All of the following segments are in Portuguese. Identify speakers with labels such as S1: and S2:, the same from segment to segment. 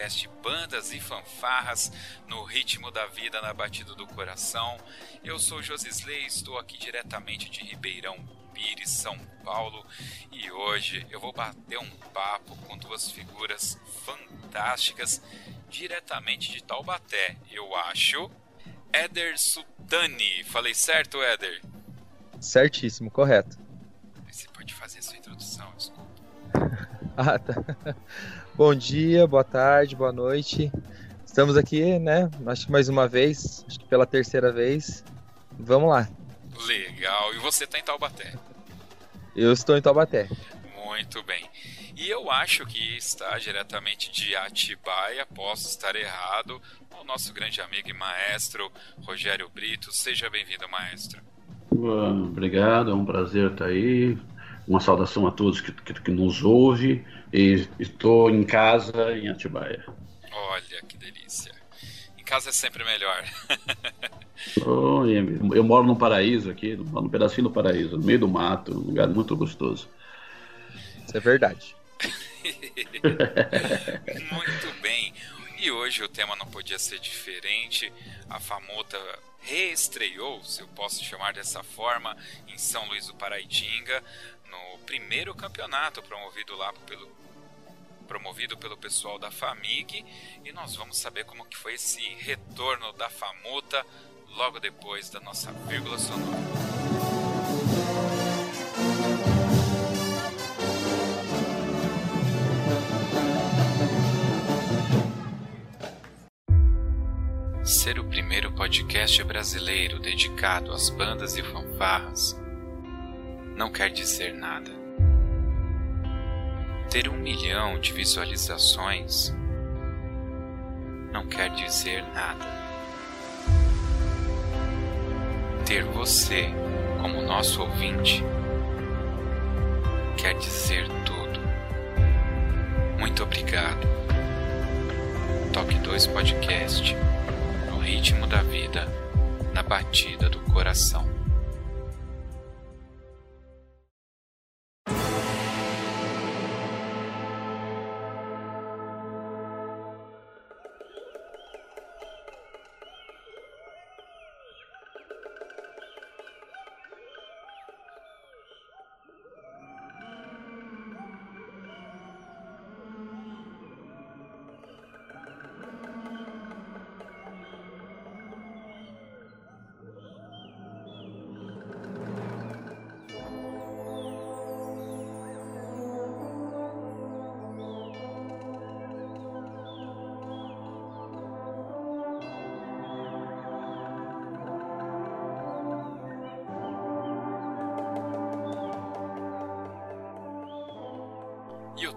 S1: Podcast Bandas e Fanfarras no ritmo da vida, na batida do coração. Eu sou Josisley, estou aqui diretamente de Ribeirão Pires, São Paulo, e hoje eu vou bater um papo com duas figuras fantásticas diretamente de Taubaté, eu acho. Éder Sultani, falei certo, Éder?
S2: Certíssimo, correto.
S1: Você pode fazer a sua introdução, desculpa.
S2: Ah, tá. Bom dia, boa tarde, boa noite. Estamos aqui, né? Acho que mais uma vez, acho que pela terceira vez. Vamos lá.
S1: Legal, e você tá em Taubaté?
S2: Eu estou em Taubaté.
S1: Muito bem. E eu acho que está diretamente de Atibaia, posso estar errado, o nosso grande amigo e maestro Rogério Brito. Seja bem-vindo, maestro.
S3: Obrigado, é um prazer estar aí. Uma saudação a todos que, que, que nos ouvem. E estou em casa em Atibaia.
S1: Olha que delícia. Em casa é sempre melhor.
S3: Oh, eu moro num paraíso aqui, num pedacinho do paraíso, no meio do mato, um lugar muito gostoso.
S2: Isso é verdade.
S1: Muito bem. E hoje o tema não podia ser diferente. A Famuta reestreou, se eu posso chamar dessa forma, em São Luís do Paraitinga, no primeiro campeonato promovido lá pelo promovido pelo pessoal da Famig, e nós vamos saber como que foi esse retorno da Famuta logo depois da nossa vírgula sonora. Ser o primeiro podcast brasileiro dedicado às bandas e fanfarras não quer dizer nada. Ter um milhão de visualizações não quer dizer nada. Ter você como nosso ouvinte quer dizer tudo. Muito obrigado. Toque 2 Podcast no ritmo da vida, na batida do coração.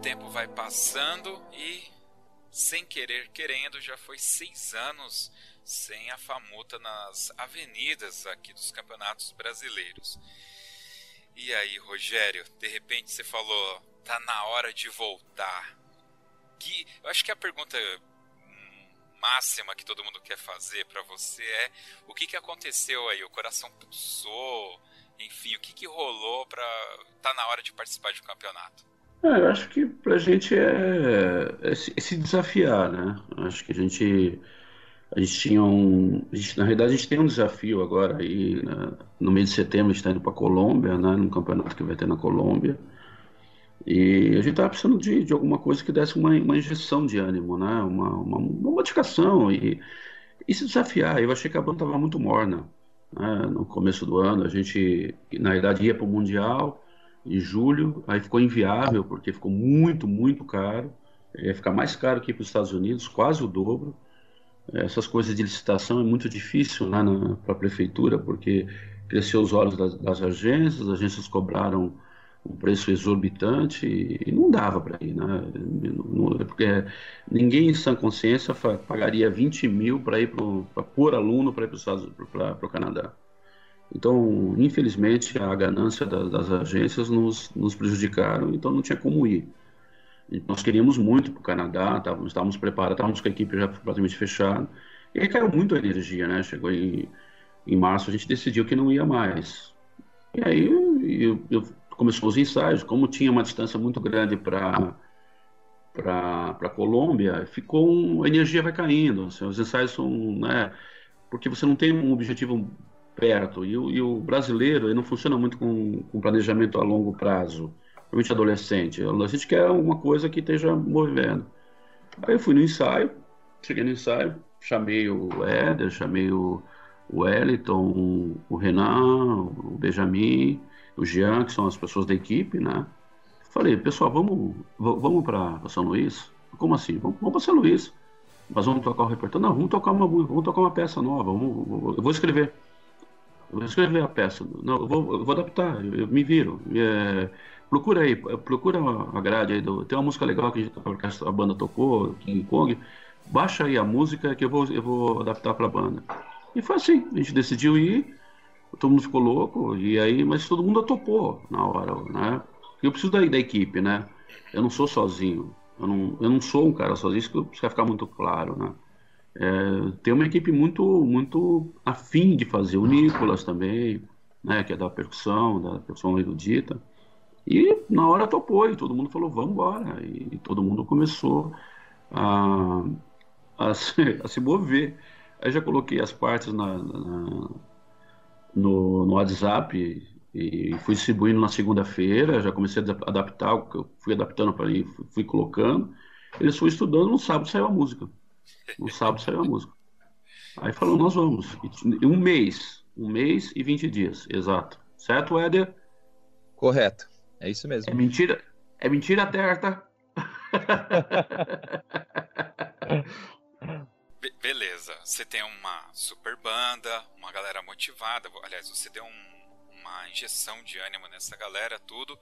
S1: Tempo vai passando e, sem querer querendo, já foi seis anos sem a famuta nas avenidas aqui dos campeonatos brasileiros. E aí, Rogério, de repente você falou, tá na hora de voltar. Que, eu acho que a pergunta hum, máxima que todo mundo quer fazer para você é o que, que aconteceu aí? O coração pulsou? Enfim, o que, que rolou para tá na hora de participar de um campeonato?
S3: É, eu acho que pra gente é, é se, é se desafiar, né? Acho que a gente, a gente tinha um. a gente- na realidade, a gente tem um desafio agora aí, né? No mês de setembro, a gente está indo para Colômbia, né? Num campeonato que vai ter na Colômbia. E a gente estava precisando de, de alguma coisa que desse uma, uma injeção de ânimo, né? Uma, uma, uma modificação e, e se desafiar. Eu achei que a banda estava muito morna. Né? No começo do ano, a gente, na verdade, ia para o Mundial em julho, aí ficou inviável, porque ficou muito, muito caro. Ia ficar mais caro que para os Estados Unidos, quase o dobro. Essas coisas de licitação é muito difícil lá para a prefeitura, porque cresceu os olhos das, das agências, as agências cobraram um preço exorbitante e não dava para ir, né? Porque ninguém em sã consciência pagaria 20 mil para ir para pôr aluno para ir para o Canadá. Então, infelizmente, a ganância das, das agências nos, nos, prejudicaram, então não tinha como ir. Nós queríamos muito para o Canadá, estávamos, estávamos preparados, estávamos com a equipe já praticamente fechada. E aí caiu muito a energia, né? Chegou em, em março, a gente decidiu que não ia mais. E aí eu, eu começou os ensaios, como tinha uma distância muito grande para para a Colômbia, ficou um, a energia vai caindo. Assim, os ensaios são, né, porque você não tem um objetivo perto. E o, e o brasileiro ele não funciona muito com, com planejamento a longo prazo, principalmente adolescente. O adolescente quer uma coisa que esteja movendo. Aí eu fui no ensaio, cheguei no ensaio, chamei o Éder, chamei o, o Wellington, o Renan, o Benjamin, o Jean, que são as pessoas da equipe, né? Falei, pessoal, vamos, vamos para São Luís? Como assim? Vamos, vamos para São Luís. Mas vamos tocar o repertório? Não, vamos tocar uma, vamos tocar uma peça nova. Vamos, eu vou escrever. Vou escrever a peça. Não, eu vou, eu vou adaptar. Eu, eu me viro. É, procura aí, procura a grade aí. Do, tem uma música legal que a, banda tocou, King Kong. Baixa aí a música que eu vou, eu vou adaptar para a banda. E foi assim. A gente decidiu ir todo mundo ficou louco, e aí, mas todo mundo topou na hora, né? Eu preciso da, da equipe, né? Eu não sou sozinho, eu não, eu não sou um cara sozinho, isso precisa ficar muito claro, né? É, tem uma equipe muito, muito afim de fazer, o Nicolas também, né? Que é da percussão, da percussão erudita, e na hora topou, e todo mundo falou, vamos embora, e, e todo mundo começou a, a, se, a se mover. Aí já coloquei as partes na, na no, no WhatsApp e fui distribuindo na segunda-feira, já comecei a adaptar, fui adaptando para aí, fui colocando. Eles foram estudando, no sábado saiu a música. No sábado saiu a música. Aí falou, nós vamos. Um mês, um mês e 20 dias, exato. Certo, Éder?
S2: Correto, é isso mesmo.
S3: É mentira, é mentira certa.
S1: Be beleza, você tem uma super banda, uma galera motivada. Aliás, você deu um, uma injeção de ânimo nessa galera, tudo.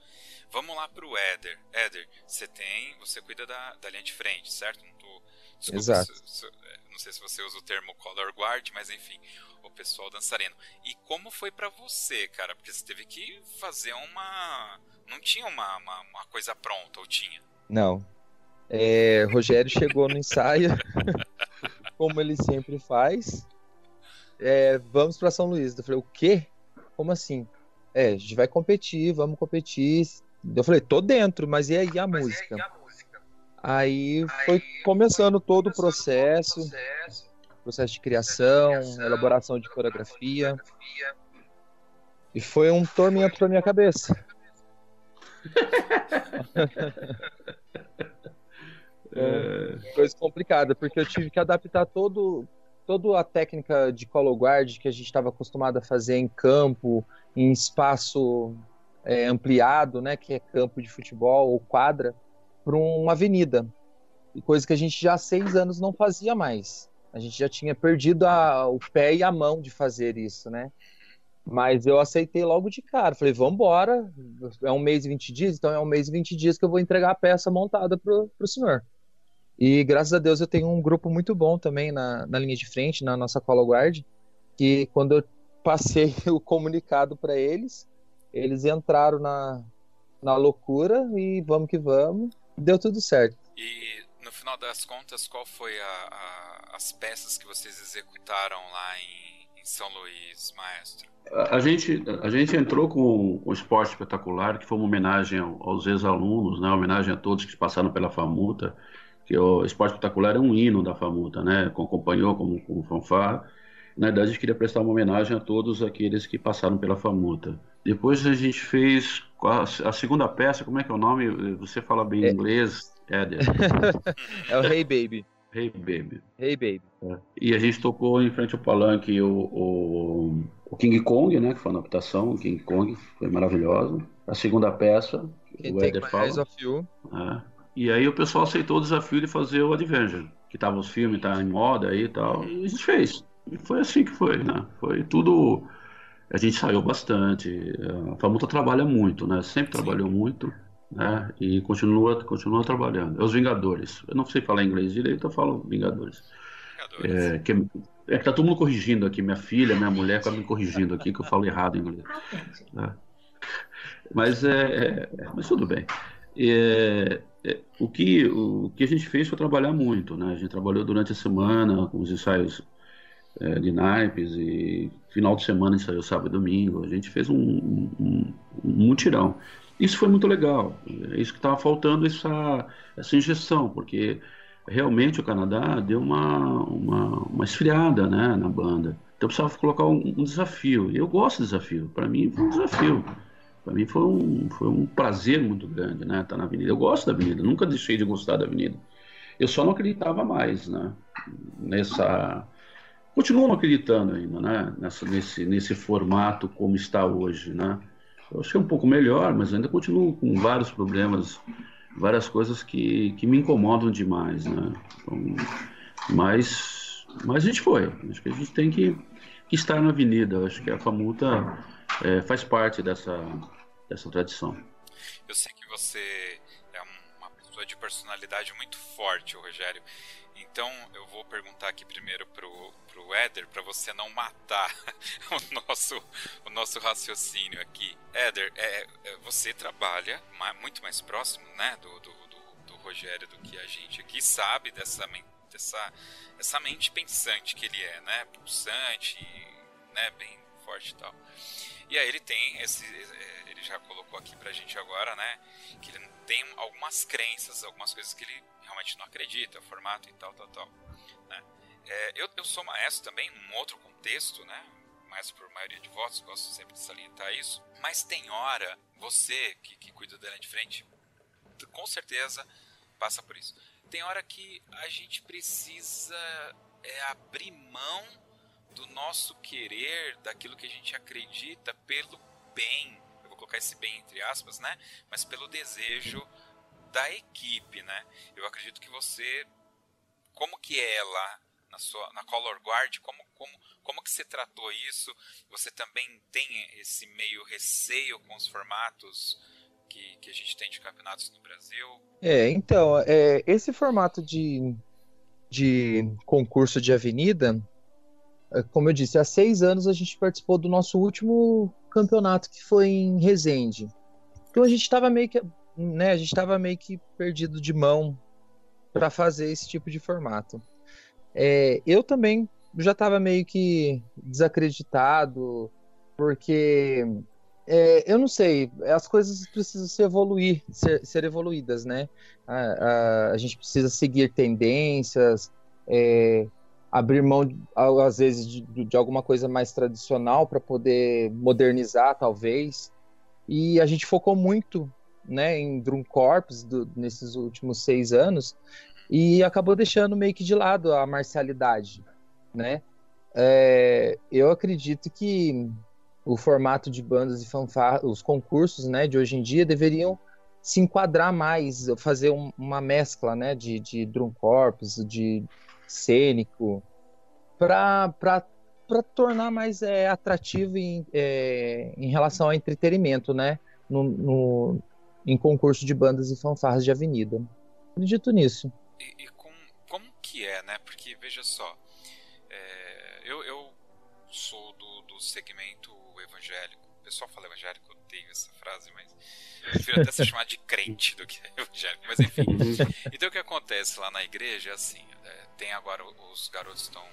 S1: Vamos lá pro Éder. Éder, você tem. Você cuida da, da linha de frente, certo? Não tô.
S2: Desculpa, Exato. Se,
S1: se, é, não sei se você usa o termo color guard, mas enfim, o pessoal dançarino. E como foi para você, cara? Porque você teve que fazer uma. Não tinha uma, uma, uma coisa pronta, ou tinha?
S2: Não. É, Rogério chegou no ensaio. como ele sempre faz. É, vamos para São Luís. Eu falei, o quê? Como assim? É, a gente vai competir, vamos competir. Eu falei, tô dentro, mas e aí a, mas música? Aí, a música? Aí, foi começando todo o processo, processo, de criação, elaboração de coreografia. coreografia. E foi um tormento para minha cabeça. É, coisa complicada, porque eu tive que adaptar todo, toda a técnica de color guard que a gente estava acostumado a fazer em campo, em espaço é, ampliado, né, que é campo de futebol ou quadra, para uma avenida. E coisa que a gente já há seis anos não fazia mais. A gente já tinha perdido a, o pé e a mão de fazer isso, né? Mas eu aceitei logo de cara. Falei, vamos embora. É um mês e 20 dias, então é um mês e 20 dias que eu vou entregar a peça montada pro, pro senhor. E graças a Deus eu tenho um grupo muito bom também na, na linha de frente, na nossa Colo Guard, que quando eu passei o comunicado para eles, eles entraram na, na loucura e vamos que vamos, deu tudo certo.
S1: E no final das contas, qual foi a, a, as peças que vocês executaram lá em, em São Luís, maestro?
S3: A, a gente, a gente entrou com o Esporte Espetacular, que foi uma homenagem aos ex-alunos, né, uma homenagem a todos que passaram pela FAMUTA, que o Esporte Espetacular é um hino da Famuta, né? Acompanhou como, como fanfar. Na verdade, a gente queria prestar uma homenagem a todos aqueles que passaram pela Famuta. depois a gente fez a, segunda peça, como é que é o nome? Você fala bem é. inglês, Éder.
S2: é o Hey Baby.
S3: Hey Baby.
S2: Hey Baby.
S3: É. E a gente tocou em frente ao palanque o, o, o, King Kong, né? Que foi uma adaptação, o King Kong, foi maravilhoso. A segunda peça,
S2: Quem o Éder fala. You.
S3: É. E aí o pessoal aceitou o desafio de fazer o Adventure, que tava os filmes, tá em moda aí e tal. E a gente fez. E foi assim que foi, né? Foi tudo. A gente saiu bastante. A Famuta trabalha muito, né? Sempre Sim. trabalhou muito né? E continua, continua trabalhando. É os Vingadores. Eu não sei falar inglês direito, eu falo Vingadores. Vingadores. É, que, é que tá todo mundo corrigindo aqui, minha filha, minha mulher, tá me corrigindo aqui que eu falo errado em inglês. Né? Mas é, é, mas tudo bem. É, é, o, que, o que a gente fez foi trabalhar muito, né? A gente trabalhou durante a semana com os ensaios é, de naipes e final de semana ensaiou sábado e domingo. A gente fez um, um, um, mutirão. Isso foi muito legal. É isso que estava faltando, essa, essa injeção, porque realmente o Canadá deu uma, uma, uma esfriada né, na banda. Então precisava colocar um, um desafio. Eu gosto de desafio. Para mim foi um desafio. Para mim foi um, foi um prazer muito grande né, estar na Avenida. Eu gosto da Avenida, nunca deixei de gostar da Avenida. Eu só não acreditava mais né, nessa. Continuo não acreditando ainda né, nessa, nesse, nesse formato como está hoje. Né? Eu achei um pouco melhor, mas ainda continuo com vários problemas, várias coisas que, que me incomodam demais, né? Então, mas, mas a gente foi. Acho que a gente tem que, que estar na avenida. Acho que a Famuta é, faz parte dessa, dessa tradição.
S1: Eu sei que você é uma pessoa de personalidade muito forte, Rogério. Então eu vou perguntar aqui primeiro pro, pro Éder para você não matar o nosso, o nosso raciocínio aqui. Éder, é, é, você trabalha muito mais próximo né, do, do, do, do, Rogério do que a gente aqui, sabe dessa, dessa essa mente pensante que ele é, né? Pulsante, né, bem forte e tal. E aí ele tem esse. É, ele já colocou aqui pra gente agora, né? Que ele tem algumas crenças, algumas coisas que ele realmente não acredita, formato e tal, tal, tal. Né? É, eu, eu sou maestro também, num outro contexto, né? Maestro por maioria de votos, gosto sempre de salientar isso. Mas tem hora, você que, que cuida da linha de frente, com certeza passa por isso. Tem hora que a gente precisa é, abrir mão do nosso querer, daquilo que a gente acredita pelo bem. Eu vou colocar esse bem entre aspas, né? Mas pelo desejo da equipe, né? Eu acredito que você, como que é lá na sua na Color Guard, como como como que você tratou isso? Você também tem esse meio receio com os formatos que, que a gente tem de campeonatos no Brasil?
S2: É, então, é, esse formato de, de concurso de avenida, é, como eu disse, há seis anos a gente participou do nosso último campeonato que foi em Resende. Então a gente estava meio que né, a gente estava meio que perdido de mão para fazer esse tipo de formato. É, eu também já estava meio que desacreditado, porque é, eu não sei, as coisas precisam se evoluir, ser, ser evoluídas, né? A, a, a, gente precisa seguir tendências, é, abrir mão, às vezes, de, de alguma coisa mais tradicional para poder modernizar, talvez. E a gente focou muito né, em Drum Corps do, nesses últimos seis anos e acabou deixando meio que de lado a marcialidade, né? É, eu acredito que o formato de bandas e fanfarras, os concursos, né, de hoje em dia deveriam se enquadrar mais, fazer um, uma mescla, né, de, de drum corps, de cênico, para tornar mais é, atrativo em, é, em relação ao entretenimento, né, no, em concurso de bandas e fanfarras de avenida. Acredito nisso.
S1: E, e com, como que é, né? Porque, veja só, é, eu, eu sou do, do segmento evangélico. O pessoal fala evangélico, eu odeio essa frase, mas eu prefiro até ser chamado de crente do que evangélico. Mas enfim. Então o que acontece lá na igreja é assim: é, tem agora os garotos estão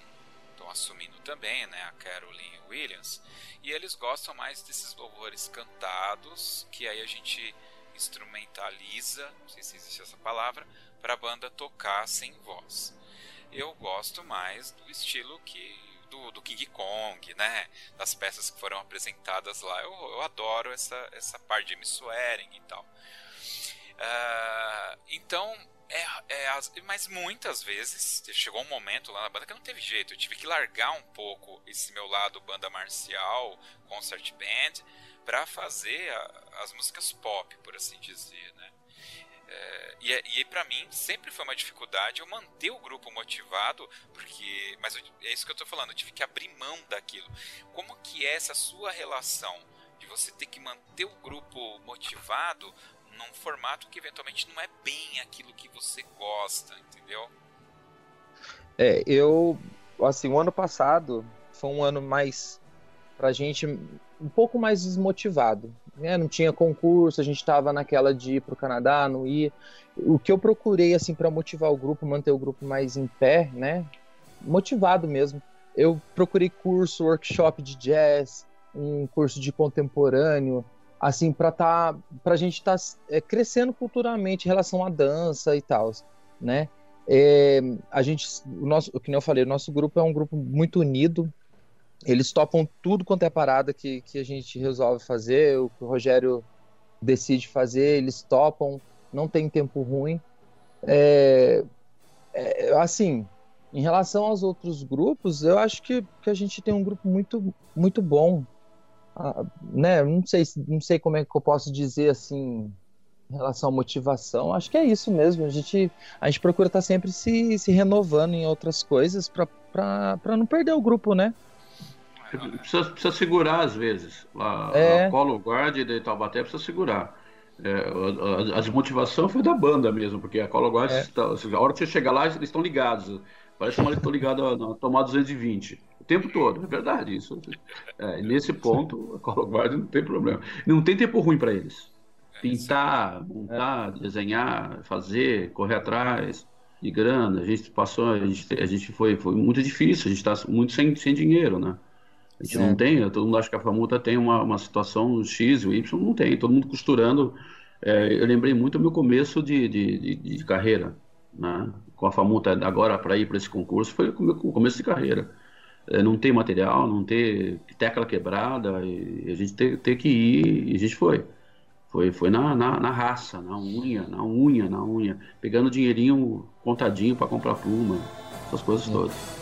S1: estão assumindo também, né, a Caroline Williams, e eles gostam mais desses louvores cantados, que aí a gente instrumentaliza, não sei se existe essa palavra, para a banda tocar sem voz. Eu gosto mais do estilo que do, do, King Kong, né? Das peças que foram apresentadas lá. Eu, eu adoro essa, essa parte de M. Swearing e tal. Uh, então, é, é, mas muitas vezes chegou um momento lá na banda que não teve jeito. Eu tive que largar um pouco esse meu lado banda marcial, concert band, para fazer a, as músicas pop, por assim dizer, né? É, e é, e para mim sempre foi uma dificuldade eu manter o grupo motivado, porque, mas eu, é isso que eu estou falando, eu tive que abrir mão daquilo. Como que é essa sua relação de você ter que manter o grupo motivado num formato que eventualmente não é bem aquilo que você gosta, entendeu?
S2: É, eu assim, o ano passado foi um ano mais pra gente um pouco mais desmotivado. Né? Não tinha concurso, a gente estava naquela de ir para o Canadá, não ir. O que eu procurei assim para motivar o grupo, manter o grupo mais em pé, né? Motivado mesmo. Eu procurei curso, workshop de jazz, um curso de contemporâneo, assim para tá, para a gente estar tá, é, crescendo culturalmente em relação à dança e tal, né? É, a gente, o nosso, o que eu falei, o nosso grupo é um grupo muito unido, eles topam tudo quanto é parada que, que a gente resolve fazer, o que o Rogério decide fazer, eles topam, não tem tempo ruim. É, é, assim, em relação aos outros grupos, eu acho que, que a gente tem um grupo muito, muito bom. Ah, né? Não sei, não sei como é que eu posso dizer assim em relação à motivação. Acho que é isso mesmo. A gente, a gente procura estar sempre se, se renovando em outras coisas para não perder o grupo, né?
S3: Precisa, precisa segurar às vezes. A, é. a Colo Guard de Taubaté precisa segurar. É, a, a, a, desmotivação foi da banda mesmo, porque a Colo Guard, é. Tá, a hora que você chegar lá, eles estão ligados. Parece que eles estão ligados na tomada 220 o tempo todo. É verdade isso. É, nesse ponto, a Colo Guard não tem problema. Não tem tempo ruim para eles. Pintar, montar, desenhar, fazer, correr atrás de grana. A gente passou, a gente, a gente foi, foi muito difícil. A gente está muito sem, sem dinheiro, né? A gente não tem, todo mundo acha que a Famuta tem uma, uma situação X e Y, não tem, todo mundo costurando. É, eu lembrei muito do meu começo de, de, de, de carreira, né? com a Famuta agora para ir para esse concurso, foi o meu começo de carreira. É, não tem material, não ter tecla quebrada, e a gente ter, ter que ir, e a gente foi. Foi, foi na, na, na, raça, na unha, na unha, na unha, pegando dinheirinho contadinho para comprar pluma, essas coisas é. todas.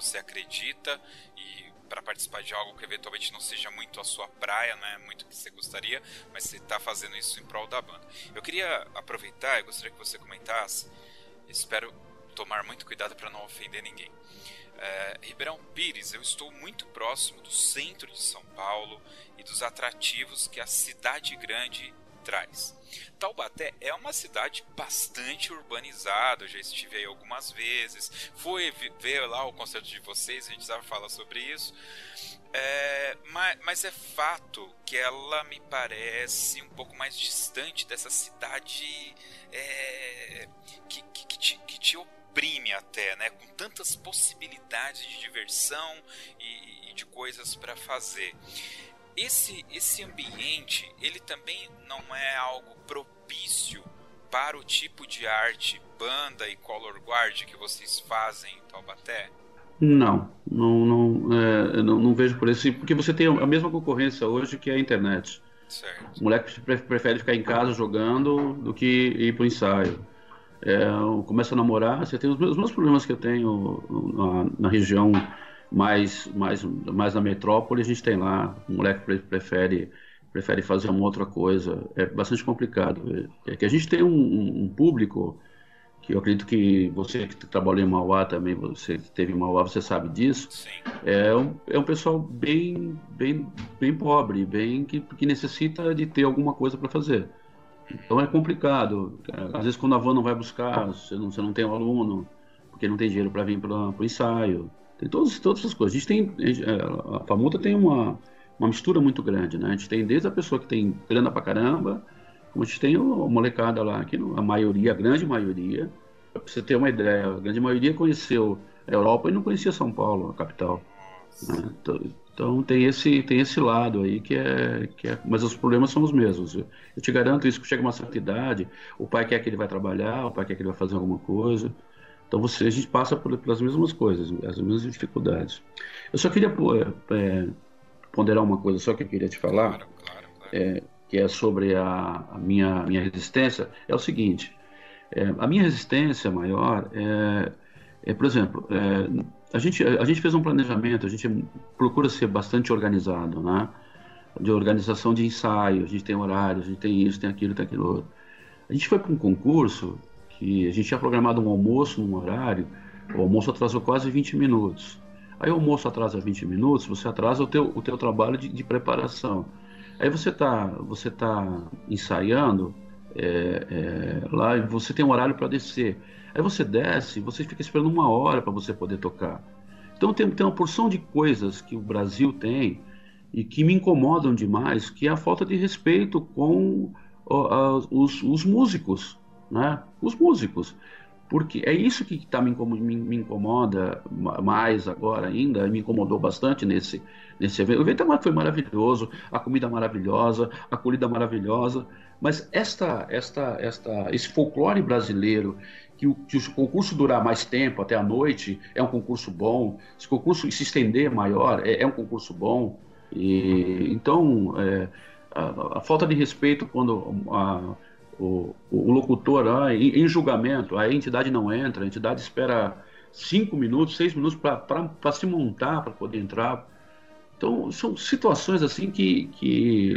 S1: Você acredita e para participar de algo que eventualmente não seja muito a sua praia, não é muito o que você gostaria, mas você está fazendo isso em prol da banda. Eu queria aproveitar e gostaria que você comentasse, espero tomar muito cuidado para não ofender ninguém. É, Ribeirão Pires, eu estou muito próximo do centro de São Paulo e dos atrativos que a cidade grande traz. Taubaté é uma cidade bastante urbanizada, eu já estive aí algumas vezes, fui ver lá o concerto de vocês, a gente já falar sobre isso. É, mas, mas, é fato que ela me parece um pouco mais distante dessa cidade é, que, que, que, te, que te oprime até, né? Com tantas possibilidades de diversão e, e de coisas para fazer esse, esse ambiente ele também não é algo propício para o tipo de arte, banda e color guard que vocês fazem em Taubaté?
S3: Não, não, não, é, não, não, vejo por isso, porque você tem a mesma concorrência hoje que a internet. Certo. O moleque prefere ficar em casa jogando do que ir para o ensaio. É, começa a namorar, você tem os mesmos problemas que eu tenho na, na região mas, mas, mas na metrópole a gente tem lá, o moleque prefere prefere fazer uma outra coisa. É bastante complicado. É que a gente tem um, um público que eu acredito que você que trabalhou em Mauá também, você que teve em Mauá, você sabe disso. Sim. É um, é um pessoal bem, bem, bem pobre, bem que, que necessita de ter alguma coisa para fazer. Então é complicado. Às vezes quando a van não vai buscar, você não, você não tem um aluno, porque não tem dinheiro para vir para o ensaio. Tem todas, todas essas coisas. A gente tem, a Famuta tem uma, uma mistura muito grande, né? A gente tem desde a pessoa que tem grana pra caramba, como a gente tem a molecada lá, que a maioria, a grande maioria, pra você ter uma ideia, a grande maioria conheceu a Europa e não conhecia São Paulo, a capital. Né? Então, então, tem esse tem esse lado aí que é, que é mas os problemas são os mesmos. Eu te garanto isso que chega uma certa idade, o pai quer que ele vai trabalhar, o pai quer que ele vai fazer alguma coisa. Então você a gente passa por, pelas mesmas coisas, as mesmas dificuldades. Eu só queria é, ponderar uma coisa só que eu queria te falar, claro, claro, claro. É, que é sobre a, a, minha, minha resistência, é o seguinte, é, a minha resistência maior é, é por exemplo, é, a, gente, a gente fez um planejamento, a gente procura ser bastante organizado, né? De organização de ensaio, a gente tem horário, a gente tem isso, tem aquilo, tem aquilo outro. A gente foi para um concurso que a gente tinha programado um almoço num horário, o almoço atrasou quase 20 minutos. Aí o almoço atrasa 20 minutos, você atrasa o teu, o teu trabalho de, de preparação. Aí você está você tá ensaiando é, é, lá e você tem um horário para descer. Aí você desce, você fica esperando uma hora para você poder tocar. Então tem, tem uma porção de coisas que o Brasil tem e que me incomodam demais, que é a falta de respeito com ó, os, os músicos, né? Os músicos porque é isso que tá me, incomoda mais agora ainda, me incomodou bastante nesse, nesse evento. O evento é foi maravilhoso, a comida maravilhosa, a colhida maravilhosa, mas esta, esta, esta, esse folclore brasileiro, que o, que o concurso durar mais tempo, até a noite, é um concurso bom, se o concurso se estender maior, é, é um concurso bom, e, então... É, a, a, falta de respeito quando a, o, o locutor ah, em, em, julgamento, a entidade não entra, a entidade espera cinco minutos, seis minutos para se montar para poder entrar. Então, são situações assim que, que,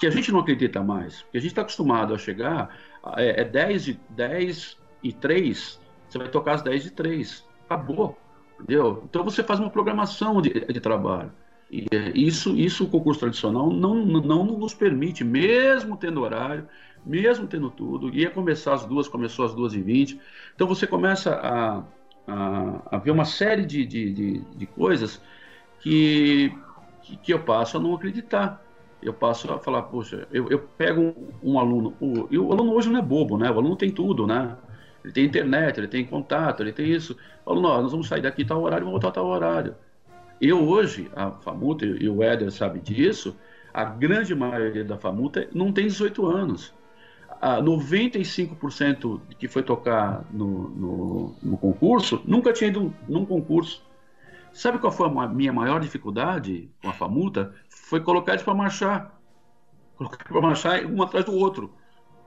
S3: que a gente não acredita mais. Porque a gente está acostumado a chegar, é, é 10, e, 10 e 3, você vai tocar às 10 e 3. Acabou. Entendeu? Então você faz uma programação de, de trabalho. E é, isso, isso o concurso tradicional não, não nos permite, mesmo tendo horário, mesmo tendo tudo, ia começar às duas, começou às duas e vinte. Então você começa a, a, a ver uma série de, de, de, de coisas que, que, que, eu passo a não acreditar. Eu passo a falar, poxa, eu, eu pego um, um aluno, o, e o aluno hoje não é bobo, né? O aluno tem tudo, né? Ele tem internet, ele tem contato, ele tem isso. O aluno, ó, nós vamos sair daqui tal horário, vamos voltar tal horário. Eu hoje, a Famuta, e o Éder sabe disso, a grande maioria da Famuta não tem 18 anos a 95% que foi tocar no, no, no, concurso nunca tinha ido num concurso. Sabe qual foi a minha maior dificuldade com a Famuta? Foi colocar eles para marchar. Colocar para marchar um atrás do outro.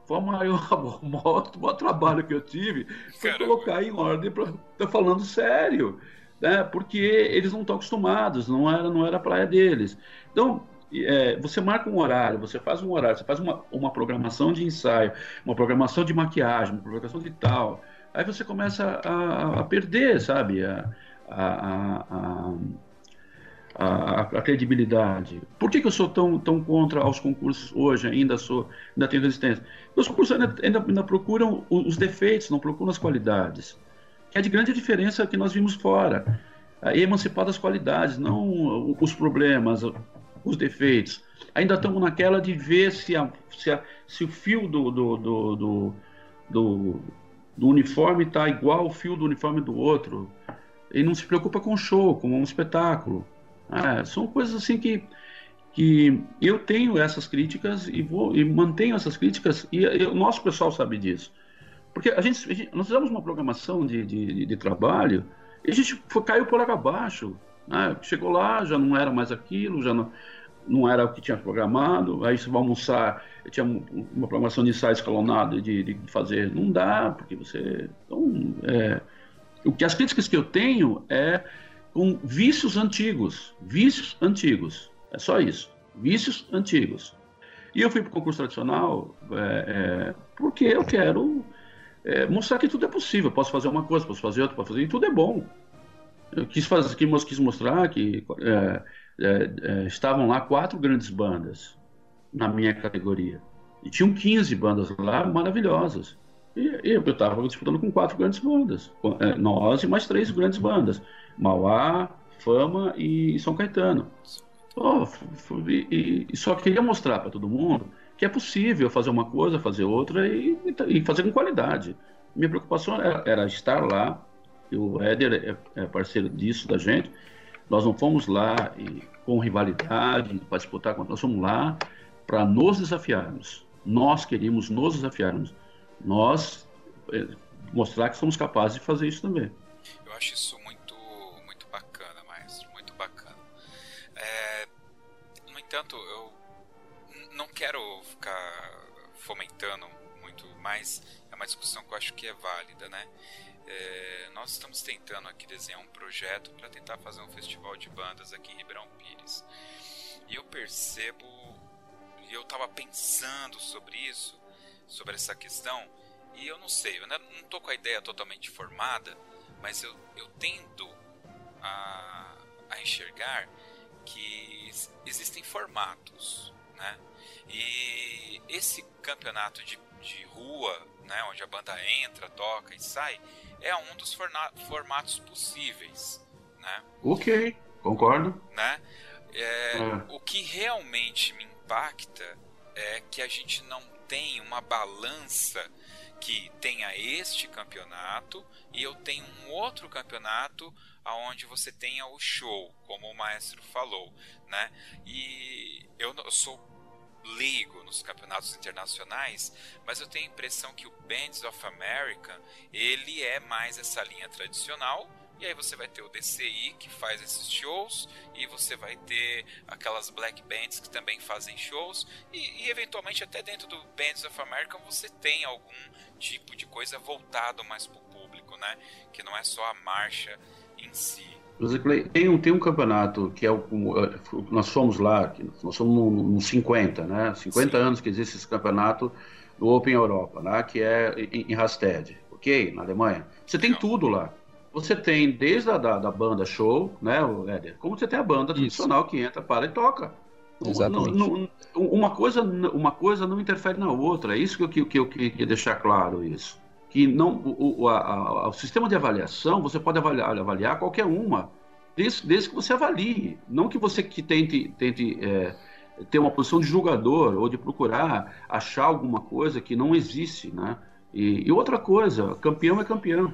S3: Foi o maior, o maior, o maior trabalho que eu tive. Foi Caramba. colocar em ordem para. Tô falando sério. Né? Porque eles não estão acostumados, não era, não era a praia deles. Então, é, você marca um horário, você faz um horário, você faz uma, uma programação de ensaio, uma programação de maquiagem, uma programação de tal. Aí você começa a, a perder, sabe, a, a, a, credibilidade. Por que, que eu sou tão, tão contra aos concursos hoje? Ainda sou, ainda tenho resistência. Os concursos ainda, ainda, ainda procuram os defeitos, não procuram as qualidades. Que é de grande diferença que nós vimos fora. Emancipar das qualidades, não os problemas, os defeitos. Ainda estamos naquela de ver se, a, se, a, se o fio do, do, do, do, do, uniforme está igual ao fio do uniforme do outro. E não se preocupa com o show, com um espetáculo. É, são coisas assim que, que eu tenho essas críticas e, vou, e mantenho essas críticas, e, e o nosso pessoal sabe disso. Porque a gente, a gente nós fizemos uma programação de, de, de trabalho e a gente foi, caiu por água abaixo. Né? Chegou lá, já não era mais aquilo, já não, não era o que tinha programado. Aí você vai almoçar, tinha uma programação de ensaio escalonado de, de fazer. Não dá, porque você. Então, é, o que as críticas que eu tenho é com vícios antigos, vícios antigos, é só isso, vícios antigos. E eu fui para o concurso tradicional é, é, porque eu quero é, mostrar que tudo é possível. Posso fazer uma coisa, posso fazer outra, posso fazer, e tudo é bom. Eu quis, fazer, quis mostrar que é, é, é, estavam lá quatro grandes bandas na minha categoria. E tinham 15 bandas lá maravilhosas. E, e eu estava disputando com quatro grandes bandas. nós e mais três grandes bandas. Mauá, Fama e São Caetano. Oh, e, e, só queria mostrar para todo mundo que é possível fazer uma coisa, fazer outra e, e fazer com qualidade. Minha preocupação era, era estar lá, o Éder é, é, parceiro disso da gente. Nós não fomos lá e, com rivalidade para disputar, nós fomos lá para nos desafiarmos. Nós queríamos nos desafiarmos. Nós é, mostrar que somos capazes de fazer isso também.
S1: Eu acho isso muito, muito bacana, maestro, muito bacana. É, no entanto, eu não quero ficar fomentando muito mais, é uma discussão que eu acho que é válida, né? É, nós estamos tentando aqui desenhar um projeto para tentar fazer um festival de bandas aqui em Ribeirão Pires. E eu percebo, e eu estava pensando sobre isso, sobre essa questão, e eu não sei, eu não estou com a ideia totalmente formada, mas eu, eu tendo a, a enxergar que existem formatos, né? E esse campeonato de, de rua, né, onde a banda entra, toca e sai, é um dos formatos possíveis, né?
S3: Ok, concordo.
S1: Né? É, é. O que realmente me impacta é que a gente não tem uma balança que tenha este campeonato e eu tenho um outro campeonato aonde você tenha o show, como o maestro falou, né? E eu, eu sou leigo nos campeonatos internacionais, mas eu tenho a impressão que o Bands of America ele é mais essa linha tradicional. E aí você vai ter o DCI que faz esses shows e você vai ter aquelas black bands que também fazem shows e, e eventualmente até dentro do Bands of America você tem algum tipo de coisa voltado mais para o público, né? Que não é só a marcha em si.
S3: Tem um, tem um campeonato que é o. Nós fomos lá, nós somos no, no 50, né? 50 Sim. anos que existe esse campeonato do Open Europa, né? Que é em, em Rasted, ok? Na Alemanha. Você tem tudo lá. Você tem desde a da, da banda show, né, Éder? Como você tem a banda Isso. tradicional que entra, para e toca. Exatamente. uma, coisa, uma coisa não interfere na outra. É isso que eu, que, que eu queria deixar claro isso que não o, o, a, o sistema de avaliação você pode avaliar, avaliar qualquer uma, desde, desde que você avalie, não que você que tente, tente é, ter uma posição de julgador ou de procurar achar alguma coisa que não existe, né? E, e outra coisa, campeão é campeão.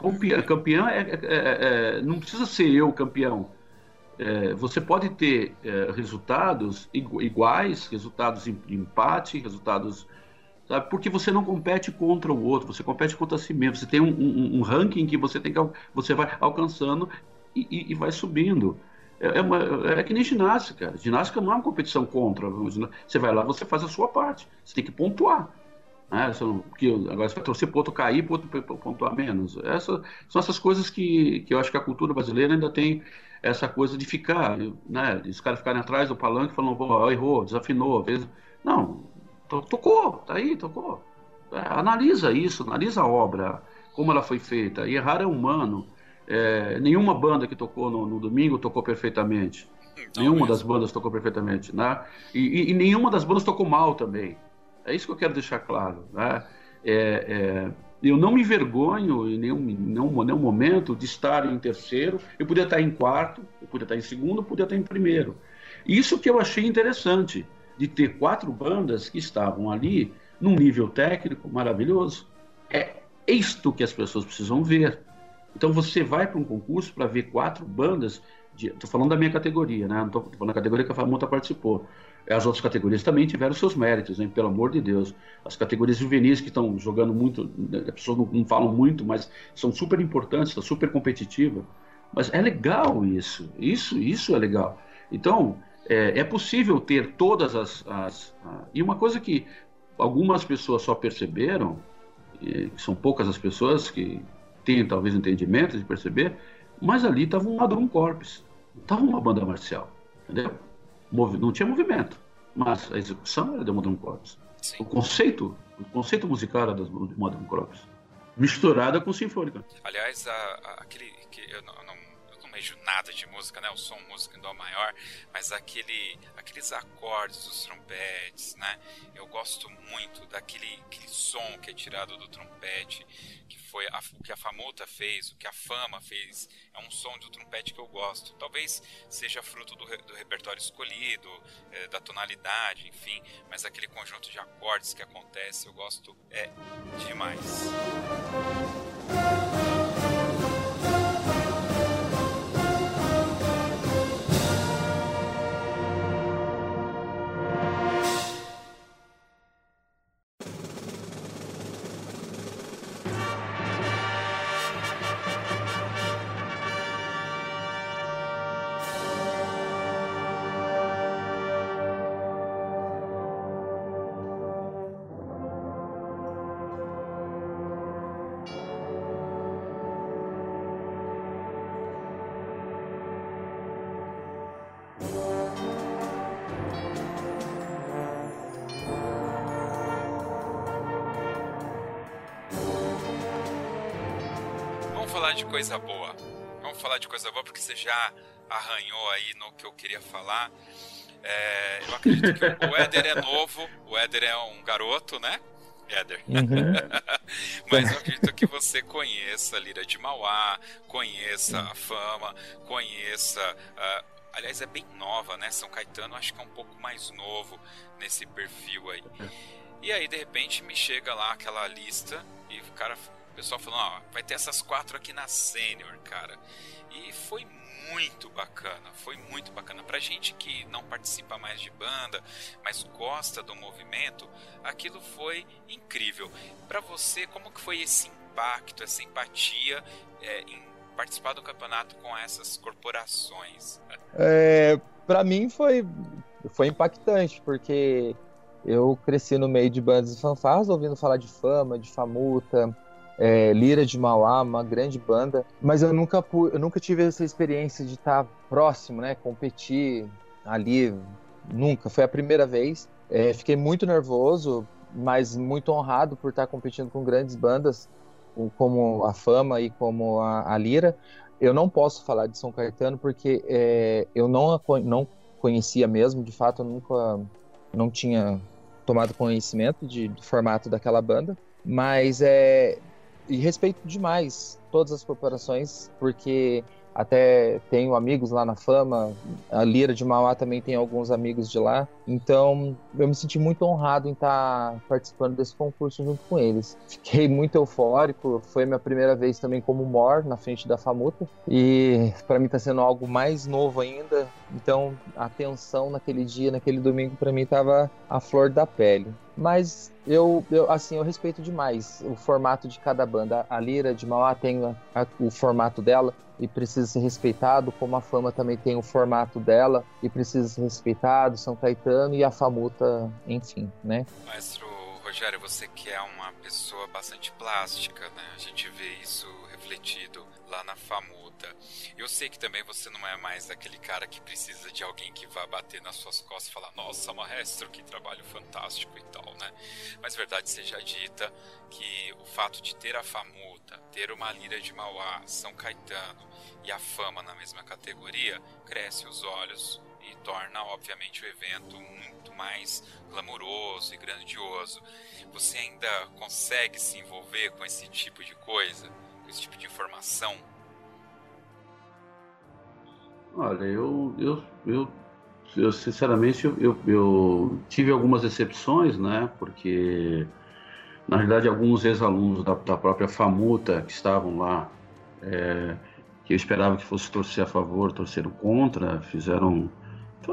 S3: Campeão, campeão é, é, é, é não precisa ser eu campeão. É, você pode ter é, resultados iguais, resultados de empate, resultados sabe? Porque você não compete contra o outro, você compete contra si mesmo. Você tem um, um, um ranking que você tem que você vai alcançando e, e, e vai subindo. É, é, uma, é, que nem ginástica. Ginástica não é uma competição contra. Você vai lá, você faz a sua parte. Você tem que pontuar. Né? Porque agora você vai torcer para outro cair, para outro pontuar menos. Essa, são essas coisas que, que eu acho que a cultura brasileira ainda tem essa coisa de ficar, né? Os caras ficarem atrás do palanque falando, oh, errou, desafinou, vezes. Não, Tocou, tá aí, tocou. É, analisa isso, analisa a obra, como ela foi feita. E errar é humano. É, nenhuma banda que tocou no, no domingo tocou perfeitamente. Não nenhuma mesmo. das bandas tocou perfeitamente, né? E, e, e, nenhuma das bandas tocou mal também. É isso que eu quero deixar claro, né? É, é eu não me envergonho em nenhum, nenhum, nenhum momento de estar em terceiro. Eu podia estar em quarto, eu podia estar em segundo, eu podia estar em primeiro. Isso que eu achei interessante de ter quatro bandas que estavam ali num nível técnico maravilhoso. É isto que as pessoas precisam ver. Então você vai para um concurso para ver quatro bandas. Estou falando da minha categoria, né? Não estou falando da categoria que a Famuta participou. As outras categorias também tiveram seus méritos, hein? pelo amor de Deus. As categorias juvenis que estão jogando muito, as pessoas não, não falam muito, mas são super importantes, está super competitiva. Mas é legal isso, isso, isso é legal. Então, é, é possível ter todas as, as e uma coisa que algumas pessoas só perceberam, e são poucas as pessoas que têm talvez entendimento de perceber, Mas ali estava um Madrum Corps, estava uma banda marcial, entendeu? Não tinha movimento, mas a execução era de Madrum Corps. Sim. O conceito, o conceito musical era do Madrum Corps, misturada com sinfônica.
S1: Aliás, a, a, aquele que eu não manjo nada de música, né? Eu sou um músico em dó maior, mas aquele, aqueles acordes dos trompetes, né? Eu gosto muito daquele aquele som que é tirado do trompete, que foi a, o que a Famuta fez, o que a Fama fez. É um som do trompete que eu gosto. Talvez seja fruto do, do repertório escolhido, é, da tonalidade, enfim, mas aquele conjunto de acordes que acontece, eu gosto é demais. De coisa boa. Vamos falar de coisa boa porque você já arranhou aí no que eu queria falar. É, eu acredito que o Éder é novo, o Éder é um garoto, né? Éder. Uhum. Mas eu acredito que você conheça a Lira de Mauá, conheça a Fama, conheça. Uh, aliás, é bem nova, né? São Caetano, acho que é um pouco mais novo nesse perfil aí. E aí, de repente, me chega lá aquela lista e o cara pessoal falando, ó, vai ter essas quatro aqui na Sênior, cara. E foi muito bacana, foi muito bacana. Pra gente que não participa mais de banda, mas gosta do movimento, aquilo foi incrível. Para você, como que foi esse impacto, essa empatia é, em participar do campeonato com essas corporações?
S2: É, para mim foi, foi impactante, porque eu cresci no meio de bandas e fanfarras, ouvindo falar de fama, de famuta, é, Lira de Mauá, uma grande banda, mas eu nunca, eu nunca tive essa experiência de estar próximo, né, competir ali, nunca, foi a primeira vez. É, fiquei muito nervoso, mas muito honrado por estar competindo com grandes bandas, como a Fama e como a, a Lira. Eu não posso falar de São Caetano porque é, eu não, não conhecia mesmo, de fato eu nunca não tinha tomado conhecimento de, do formato daquela banda, mas é, e respeito demais todas as corporações, porque até tenho amigos lá na Fama, a Lira de Mauá também tem alguns amigos de lá. Então, eu me senti muito honrado em estar participando desse concurso junto com eles. Fiquei muito eufórico, foi minha primeira vez também como Mor na frente da Famuta e para mim está sendo algo mais novo ainda. Então, a tensão naquele dia, naquele domingo para mim estava a flor da pele. Mas eu, eu, assim, eu respeito demais o formato de cada banda. A Lira de Mauá tem a, a, o formato dela e precisa ser respeitado, como a Fama também tem o formato dela e precisa ser respeitado, São Caetano e a Famuta, enfim, né?
S1: Maestro Rogério, você que é uma pessoa bastante plástica, né? A gente vê isso refletido lá na Famuta. Eu sei que também você não é mais aquele cara que precisa de alguém que vá bater nas suas costas e falar, nossa, maestro, que trabalho fantástico e tal, né? Mas verdade seja dita que o fato de ter a Famuta, ter uma Lira de Mauá, São Caetano e a Fama na mesma categoria, cresce os olhos e torna, obviamente, o evento muito mais glamouroso e grandioso. Você ainda consegue se envolver com esse tipo de coisa? esse tipo de informação?
S3: Olha, eu, eu, eu, eu sinceramente eu, eu tive algumas decepções, né? Porque na realidade alguns ex-alunos da, da, própria FAMUTA que estavam lá, é, que eu esperava que fosse torcer a favor, torceram contra, fizeram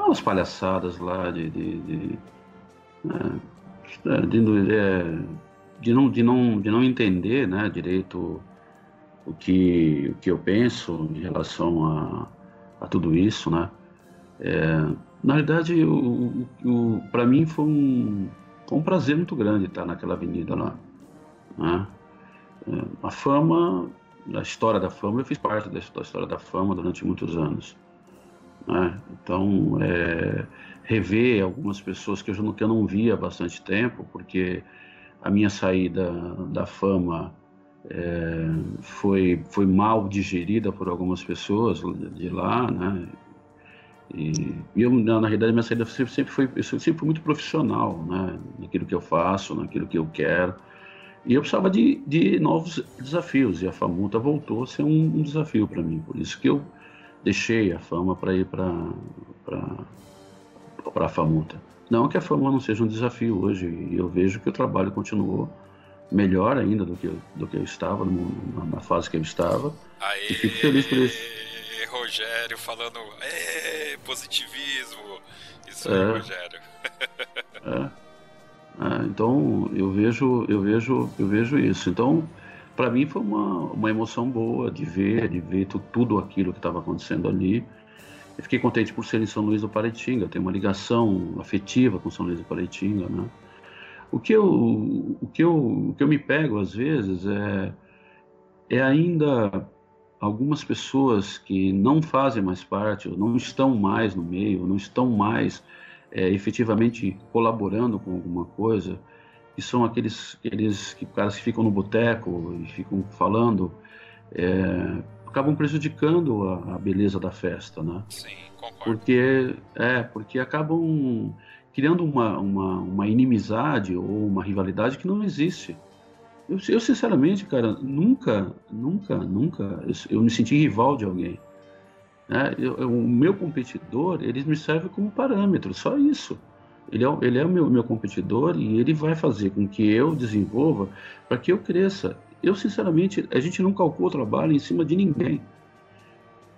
S3: umas palhaçadas lá de, de, de, né, de, é, de, não, de, não, de não entender né, direito o que, o que eu penso em relação a, a tudo isso, né? É, na verdade, o, o, para mim foi um, foi um prazer muito grande estar naquela avenida lá. Né? É, a fama, da história da fama, eu fiz parte da história da fama durante muitos anos. Né? Então, é, rever algumas pessoas que eu, não, que eu não via há bastante tempo, porque a minha saída da fama é, foi, foi mal digerida por algumas pessoas de lá, né? E, eu, na, na realidade, minha saída sempre, sempre foi, eu sempre muito profissional, né? Naquilo que eu faço, naquilo que eu quero. E eu precisava de, de novos desafios, e a Famuta voltou a ser um, um desafio para mim. Por isso que eu deixei a fama para ir para a Famuta. Não que a fama não seja um desafio hoje, e eu vejo que o trabalho continuou melhor ainda do que, do que eu estava, no, na fase que eu estava.
S1: Aê,
S3: e fico feliz por isso.
S1: Rogério falando positivismo. Isso é, aí, Rogério.
S3: é. É, então eu vejo, eu vejo, eu vejo isso. Então, para mim foi uma, uma emoção boa de ver, de ver tudo aquilo que estava acontecendo ali. Eu fiquei contente por ser em São Luís do Paraitinga, tenho uma ligação afetiva com São Luís do Paraitinga, né? O que eu, o que eu, o que eu me pego às vezes é, é ainda algumas pessoas que não fazem mais parte, ou não estão mais no meio, ou não estão mais é, efetivamente colaborando com alguma coisa, que são aqueles, aqueles que, caras que ficam no boteco e ficam falando, é, acabam prejudicando a, a, beleza da festa, né?
S1: Sim, concordo.
S3: Porque, é, porque acabam criando uma, uma, uma inimizade ou uma rivalidade que não existe. Eu, eu, sinceramente, cara, nunca, nunca, nunca eu, eu me senti rival de alguém. Né? Eu, o meu competidor, ele me serve como parâmetro, só isso. Ele é, ele é o meu, meu competidor e ele vai fazer com que eu desenvolva para que eu cresça. Eu, sinceramente, a gente não calcula o trabalho em cima de ninguém.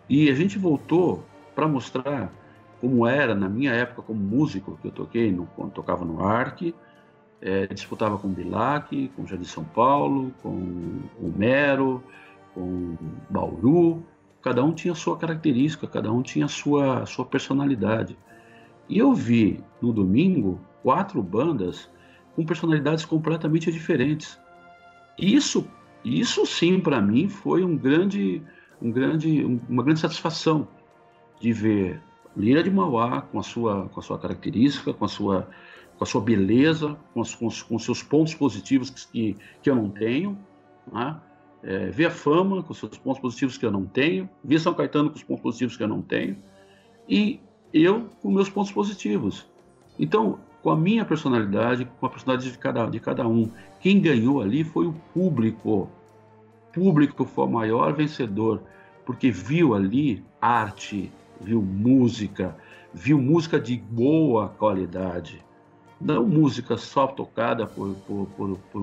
S3: E a gente voltou para mostrar como era na minha época como músico, que eu toquei, no, quando tocava no Arc, é, disputava com Bilac, com Jardim São Paulo, com o Mero, com Bauru, cada um tinha sua característica, cada um tinha sua, sua personalidade. E eu vi no domingo quatro bandas com personalidades completamente diferentes. Isso, isso sim para mim foi um grande, um grande, uma grande satisfação de ver Lira de Mauá com a sua, com a sua característica, com a sua, com a sua beleza, com, os, com, os, com seus pontos positivos que, que eu não tenho, né? é, ver a fama com seus pontos positivos que eu não tenho, ver São Caetano com os pontos positivos que eu não tenho, e eu com meus pontos positivos. Então, com a minha personalidade, com a personalidade de cada, de cada um, quem ganhou ali foi o público. O público foi o maior vencedor, porque viu ali arte, viu música, viu música de boa qualidade. Não música só tocada por, por, por, por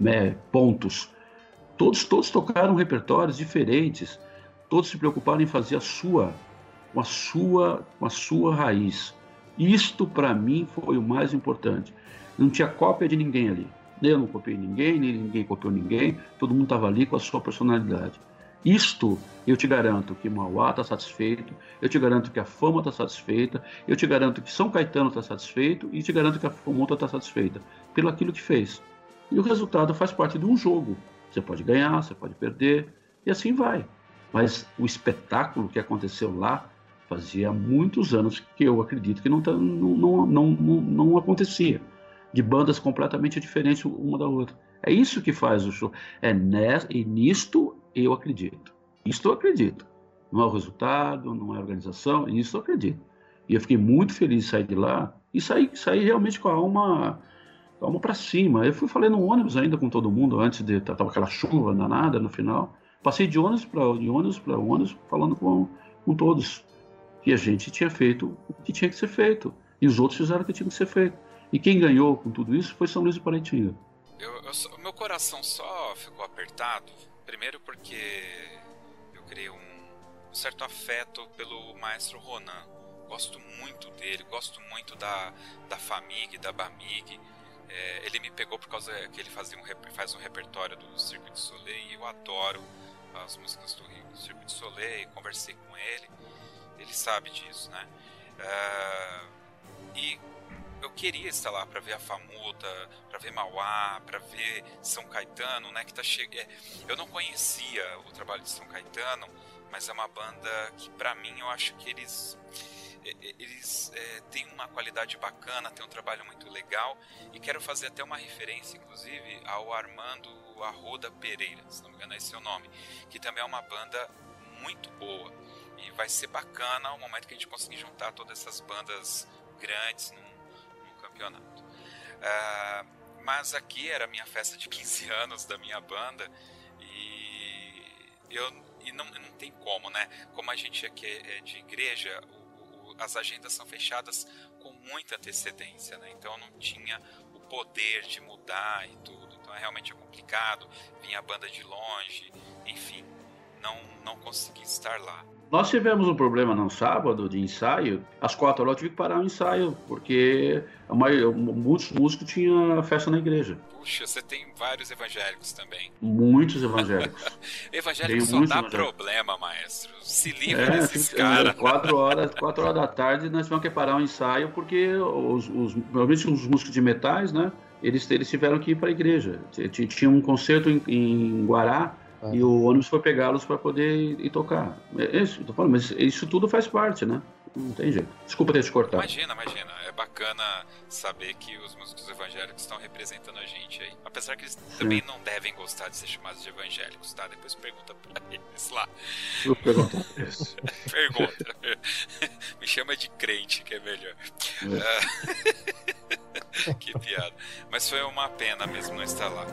S3: né, pontos, Todos, todos tocaram repertórios diferentes, todos se preocuparam em fazer a sua, com a sua, com a sua raiz. Isto para mim foi o mais importante. Não tinha cópia de ninguém ali. Eu não copiei ninguém, nem ninguém copiou ninguém. Todo mundo estava ali com a sua personalidade. Isto eu te garanto que Mauá está satisfeito, eu te garanto que a Fama está satisfeita, eu te garanto que São Caetano está satisfeito e te garanto que a Famonta está satisfeita pelo aquilo que fez. E o resultado faz parte de um jogo. Você pode ganhar, você pode perder, e assim vai. Mas o espetáculo que aconteceu lá fazia muitos anos que eu acredito que não, tá, não, não, não, não acontecia. De bandas completamente diferentes uma da outra. É isso que faz o show. É nessa, e nisto eu acredito. Isto eu acredito. Não é o resultado, não é a organização, nisso eu acredito. E eu fiquei muito feliz de sair de lá e sair, realmente com a alma Vamos para cima. Eu fui falei no ônibus ainda com todo mundo antes de tava aquela chuva danada no final. Passei de ônibus para ônibus para ônibus falando com, com todos que a gente tinha feito o que tinha que ser feito e os outros fizeram o que tinha que ser feito. E quem ganhou com tudo isso foi São Luís do Paraitinga.
S1: Eu, eu, meu coração só ficou apertado, primeiro porque eu criei um, certo afeto pelo maestro Ronan. Gosto muito dele, gosto muito da, da Famig, da Bamig é, ele me pegou por causa que ele fazia um, faz um repertório do Circuit de Soleil e eu adoro as músicas do Circuit de Soleil, conversei com ele, ele sabe disso, né? Uh, e eu queria estar lá para ver a Famuta, para ver Mauá, para ver São Caetano, né? Que tá che... É, eu não conhecia o trabalho de São Caetano, mas é uma banda que para mim eu acho que eles é, é, eles é, têm uma qualidade bacana, têm um trabalho muito legal e quero fazer até uma referência, inclusive, ao Armando Arruda Pereira, se não me engano é esse é o nome, que também é uma banda muito boa e vai ser bacana o momento que a gente conseguir juntar todas essas bandas grandes num, num campeonato. Uh, mas aqui era a minha festa de 15 anos da minha banda e eu e não, não tem como, né? Como a gente aqui é de igreja, o, o, as agendas são fechadas com muita antecedência, né? Então eu não tinha o poder de mudar e tudo. Então é realmente complicado. Vinha a banda de longe, enfim, não, não consegui estar lá.
S3: Nós tivemos um problema no sábado de ensaio. Às quatro horas eu tive que parar o ensaio, porque maioria, muitos músicos tinham festa na igreja.
S1: Puxa, você tem vários evangélicos também.
S3: Muitos evangélicos.
S1: evangélicos só dá problema, maestro. Se livra é, desses caras.
S3: Quatro horas, quatro horas da tarde nós tivemos que parar o ensaio, porque os, os, provavelmente os músicos de metais, né? Eles, eles tiveram que ir para a igreja. Tinha um concerto em, em Guará ah. E o ônibus foi pegá-los para poder ir, ir tocar. É isso, tô falando, mas isso tudo faz parte, né? Não tem jeito. Desculpa ter te cortado.
S1: Imagina, imagina. É bacana saber que os músicos evangélicos estão representando a gente aí. Apesar que eles Sim. também não devem gostar de ser chamados de evangélicos, tá? Depois pergunta pra eles lá.
S3: Pergunta.
S1: pergunta. Me chama de crente, que é melhor. É. que piada. Mas foi uma pena mesmo não estar lá.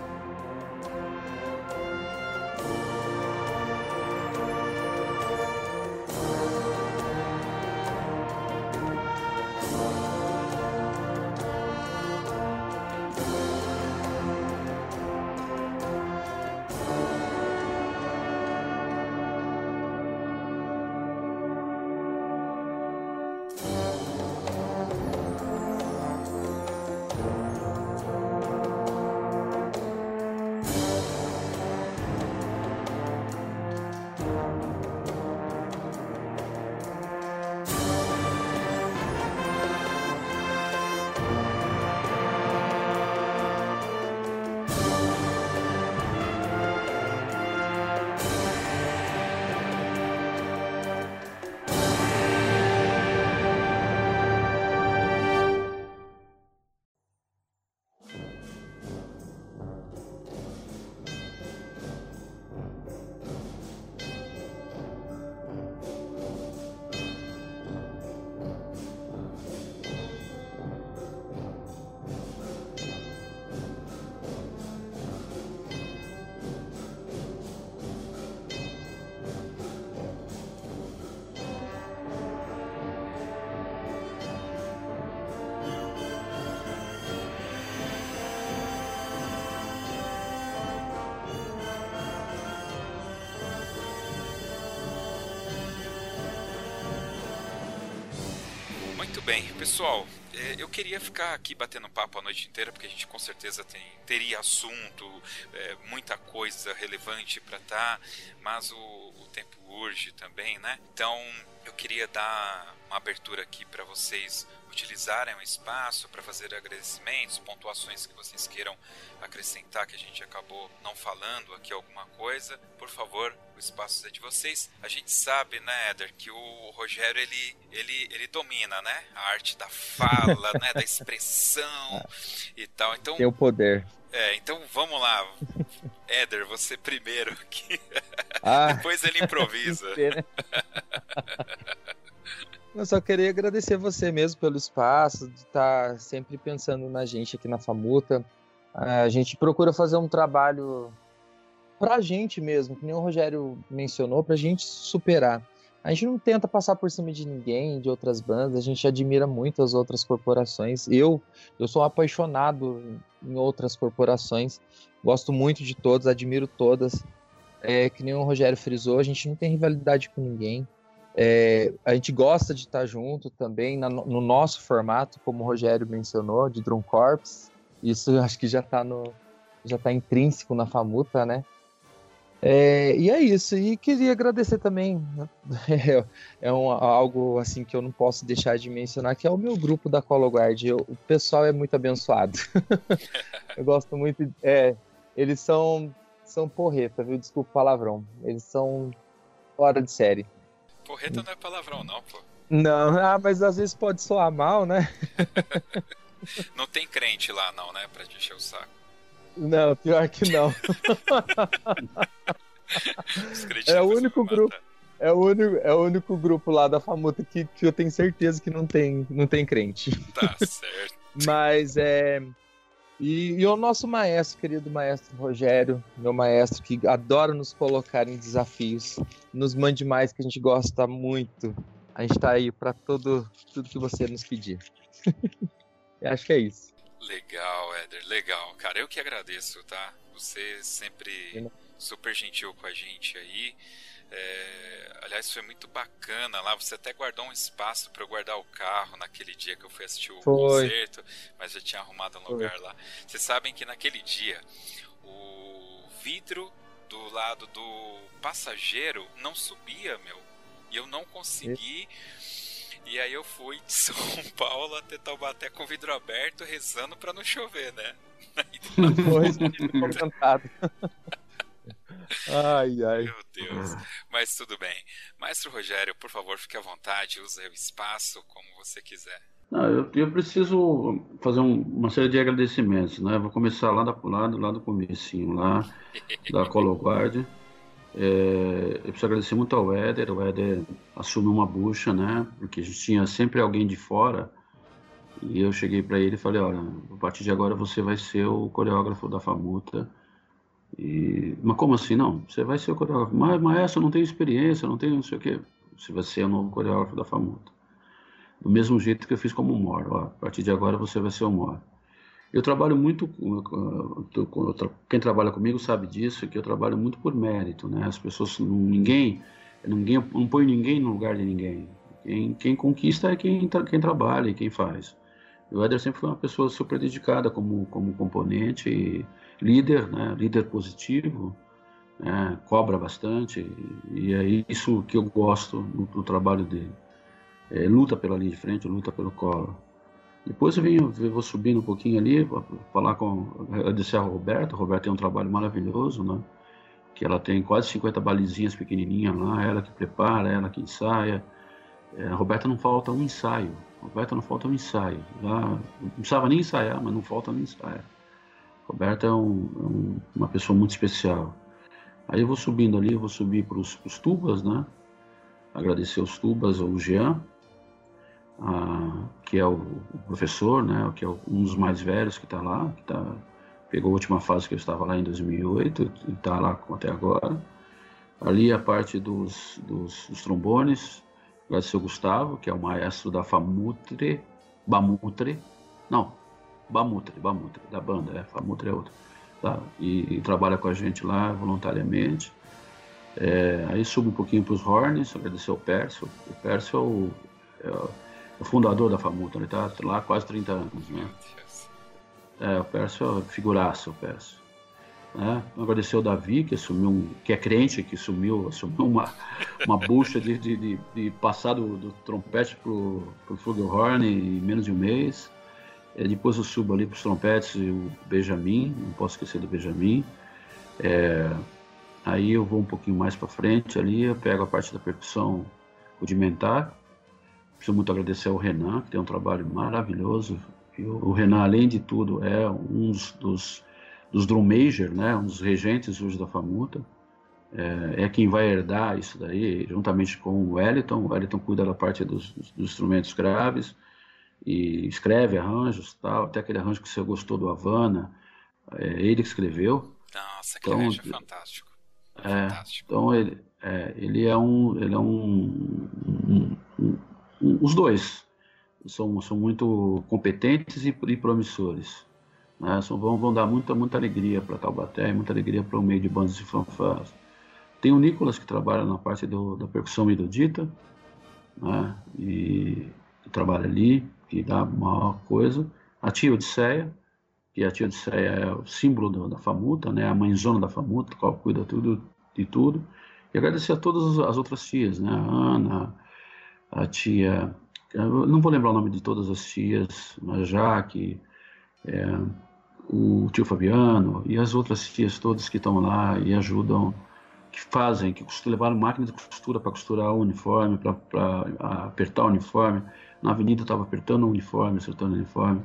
S1: Bem, pessoal. É, eu queria ficar aqui batendo papo a noite inteira, porque a gente com certeza tem, teria assunto, é, muita coisa relevante para estar, tá, mas o, o, tempo urge também, né? Então eu queria dar uma abertura aqui para vocês utilizarem o espaço para fazer agradecimentos, pontuações que vocês queiram acrescentar que a gente acabou não falando aqui alguma coisa, por favor, o espaço é de vocês. A gente sabe, né, Éder, que o Rogério ele, ele, ele domina, né, a arte da fala, né, da expressão e tal. Então
S2: tem o poder.
S1: É, então vamos lá. Éder, você primeiro aqui. Ah, Depois ele improvisa.
S2: Eu só queria agradecer você mesmo pelo espaço, de estar sempre pensando na gente aqui na Famuta. A gente procura fazer um trabalho pra gente mesmo, que nem o Rogério mencionou, pra gente superar. A gente não tenta passar por cima de ninguém, de outras bandas, a gente admira muito as outras corporações. Eu, eu sou apaixonado em outras corporações, gosto muito de todas, admiro todas. É, que nem o Rogério frisou, a gente não tem rivalidade com ninguém. É, a gente gosta de estar junto também na, no nosso formato, como o Rogério mencionou, de Drum Corps. Isso acho que já está no já está intrínseco na Famuta, né? É, e é isso. E queria agradecer também. É, é um, algo assim que eu não posso deixar de mencionar, que é o meu grupo da ColoGuard. o pessoal é muito abençoado. eu gosto muito. É, eles são, são porreta, viu? Desculpa o palavrão. Eles são fora de série.
S1: Porreta não é palavrão, não, pô.
S2: Não, ah, mas às vezes pode soar mal, né?
S1: não tem crente lá, não, né? Pra te encher o saco.
S2: Não, pior que não. é o único grupo. É o, único, é o único grupo lá da Famuta que, que eu tenho certeza que não tem, não tem crente.
S1: Tá certo.
S2: Mas é. E, e, o nosso maestro, querido maestro Rogério, meu maestro, que adora nos colocar em desafios, nos mande mais, que a gente gosta muito. A gente tá aí para tudo que você nos pedir. acho que é isso.
S1: Legal, Éder, legal. Cara, eu que agradeço, tá? Você sempre super gentil com a gente aí. É, aliás, foi muito bacana lá. Você até guardou um espaço para eu guardar o carro naquele dia que eu fui assistir o foi. concerto, mas já tinha arrumado um lugar foi. lá. Vocês sabem que naquele dia o vidro do lado do passageiro não subia, meu. E eu não consegui. E aí eu fui de São Paulo até Taubaté com o vidro aberto, rezando para não chover, né?
S2: Foi, encantado. Ai, ai.
S1: Meu Deus. Mas tudo bem. Maestro Rogério, por favor, fique à vontade, use o espaço como você quiser.
S3: Não, eu, eu preciso fazer um, uma série de agradecimentos, né? Vou começar lá, da, lá, lá do comecinho, lá da Cologuard. É, eu preciso agradecer muito ao Éder. O Éder assumiu uma bucha, né? Porque a gente tinha sempre alguém de fora. E eu cheguei para ele e falei: Olha, a partir de agora você vai ser o coreógrafo da Famuta. E, mas como assim? Não, você vai ser o coreógrafo. Mas, maestro, não tenho experiência, não tenho não sei o quê. Você vai ser o novo coreógrafo da Famuta. Do mesmo jeito que eu fiz como Mor. A partir de agora você vai ser o Mor. Eu trabalho muito, quem trabalha comigo sabe disso, que eu trabalho muito por mérito, né? As pessoas, ninguém, ninguém não põe ninguém no lugar de ninguém. Quem, quem conquista é quem, quem trabalha e quem faz. O Éder sempre foi uma pessoa super dedicada como, como componente, líder, né? líder positivo, né? cobra bastante, e é isso que eu gosto no, no trabalho dele. É, luta pela linha de frente, luta pelo colo. Depois eu, venho, eu vou subindo um pouquinho ali, falar com, agradecer a Roberta. A Roberta tem um trabalho maravilhoso, né? Que ela tem quase 50 balizinhas pequenininhas lá, ela que prepara, ela que ensaia. É, a Roberta não falta um ensaio. A Roberta não falta um ensaio. Não precisava nem ensaiar, mas não falta nem ensaio. A Roberta é, um, é um, uma pessoa muito especial. Aí eu vou subindo ali, eu vou subir para os tubas, né? Agradecer os tubas, o Jean, ah, que é o, o, professor, né, que é um dos mais velhos que está lá, que tá, pegou a última fase que eu estava lá em 2008 e está lá até agora. Ali a parte dos, dos, dos trombones, agradecer o Gustavo, que é o maestro da Famutre, Bamutre, não, Bamutre, Bamutre, da banda, é, Famutre é outro, tá? e, e trabalha com a gente lá voluntariamente. É, aí subo um pouquinho para os horns, agradecer ao Pércio. O Pércio é o, é, o fundador da Famuta, ele está lá há quase 30 anos, né? É, o Pércio é figuraço, o Pércio. Né? Agradecer ao Davi, que assumiu um, que é crente, que assumiu, assumiu uma, uma bucha de, de, de, de passar do, do trompete pro, pro flugelhorn em menos de um mês. É, depois eu subo ali para os trompetes e o Benjamin, não posso esquecer do Benjamin. É, aí eu vou um pouquinho mais para frente ali, eu pego a parte da percussão rudimentar, Preciso muito agradecer ao Renan, que tem um trabalho maravilhoso. O Renan, além de tudo, é um dos, dos drum major, né, um dos regentes hoje da Famuta. É, é, quem vai herdar isso daí, juntamente com o Wellington. O Wellington cuida da parte dos, dos instrumentos graves e escreve arranjos, tal. Até aquele arranjo que você gostou do Havana, é ele que escreveu.
S1: Nossa, que então, arranjo é fantástico.
S3: É, fantástico. Então ele, é, ele é um, ele é um, um, um os dois são, são muito competentes e, e promissores. Né? São, vão, vão dar muita, muita alegria para Taubaté, muita alegria para o meio de bandas e fanfarras. Tem o Nicolas, que trabalha na parte do, da percussão erudita, né? e trabalha ali, que dá uma coisa. A tia Odisseia, que a tia Odisseia é o símbolo do, da Famuta, né? a mãezona da Famuta, qual cuida tudo, de tudo. E agradecer a todas as outras tias, né? A Ana, a tia. não vou lembrar o nome de todas as tias, a Jaque, é, o tio Fabiano e as outras tias todas que estão lá e ajudam, que fazem, que levaram máquina de costura para costurar o uniforme, para apertar o uniforme. Na avenida estava apertando o uniforme, acertando o uniforme.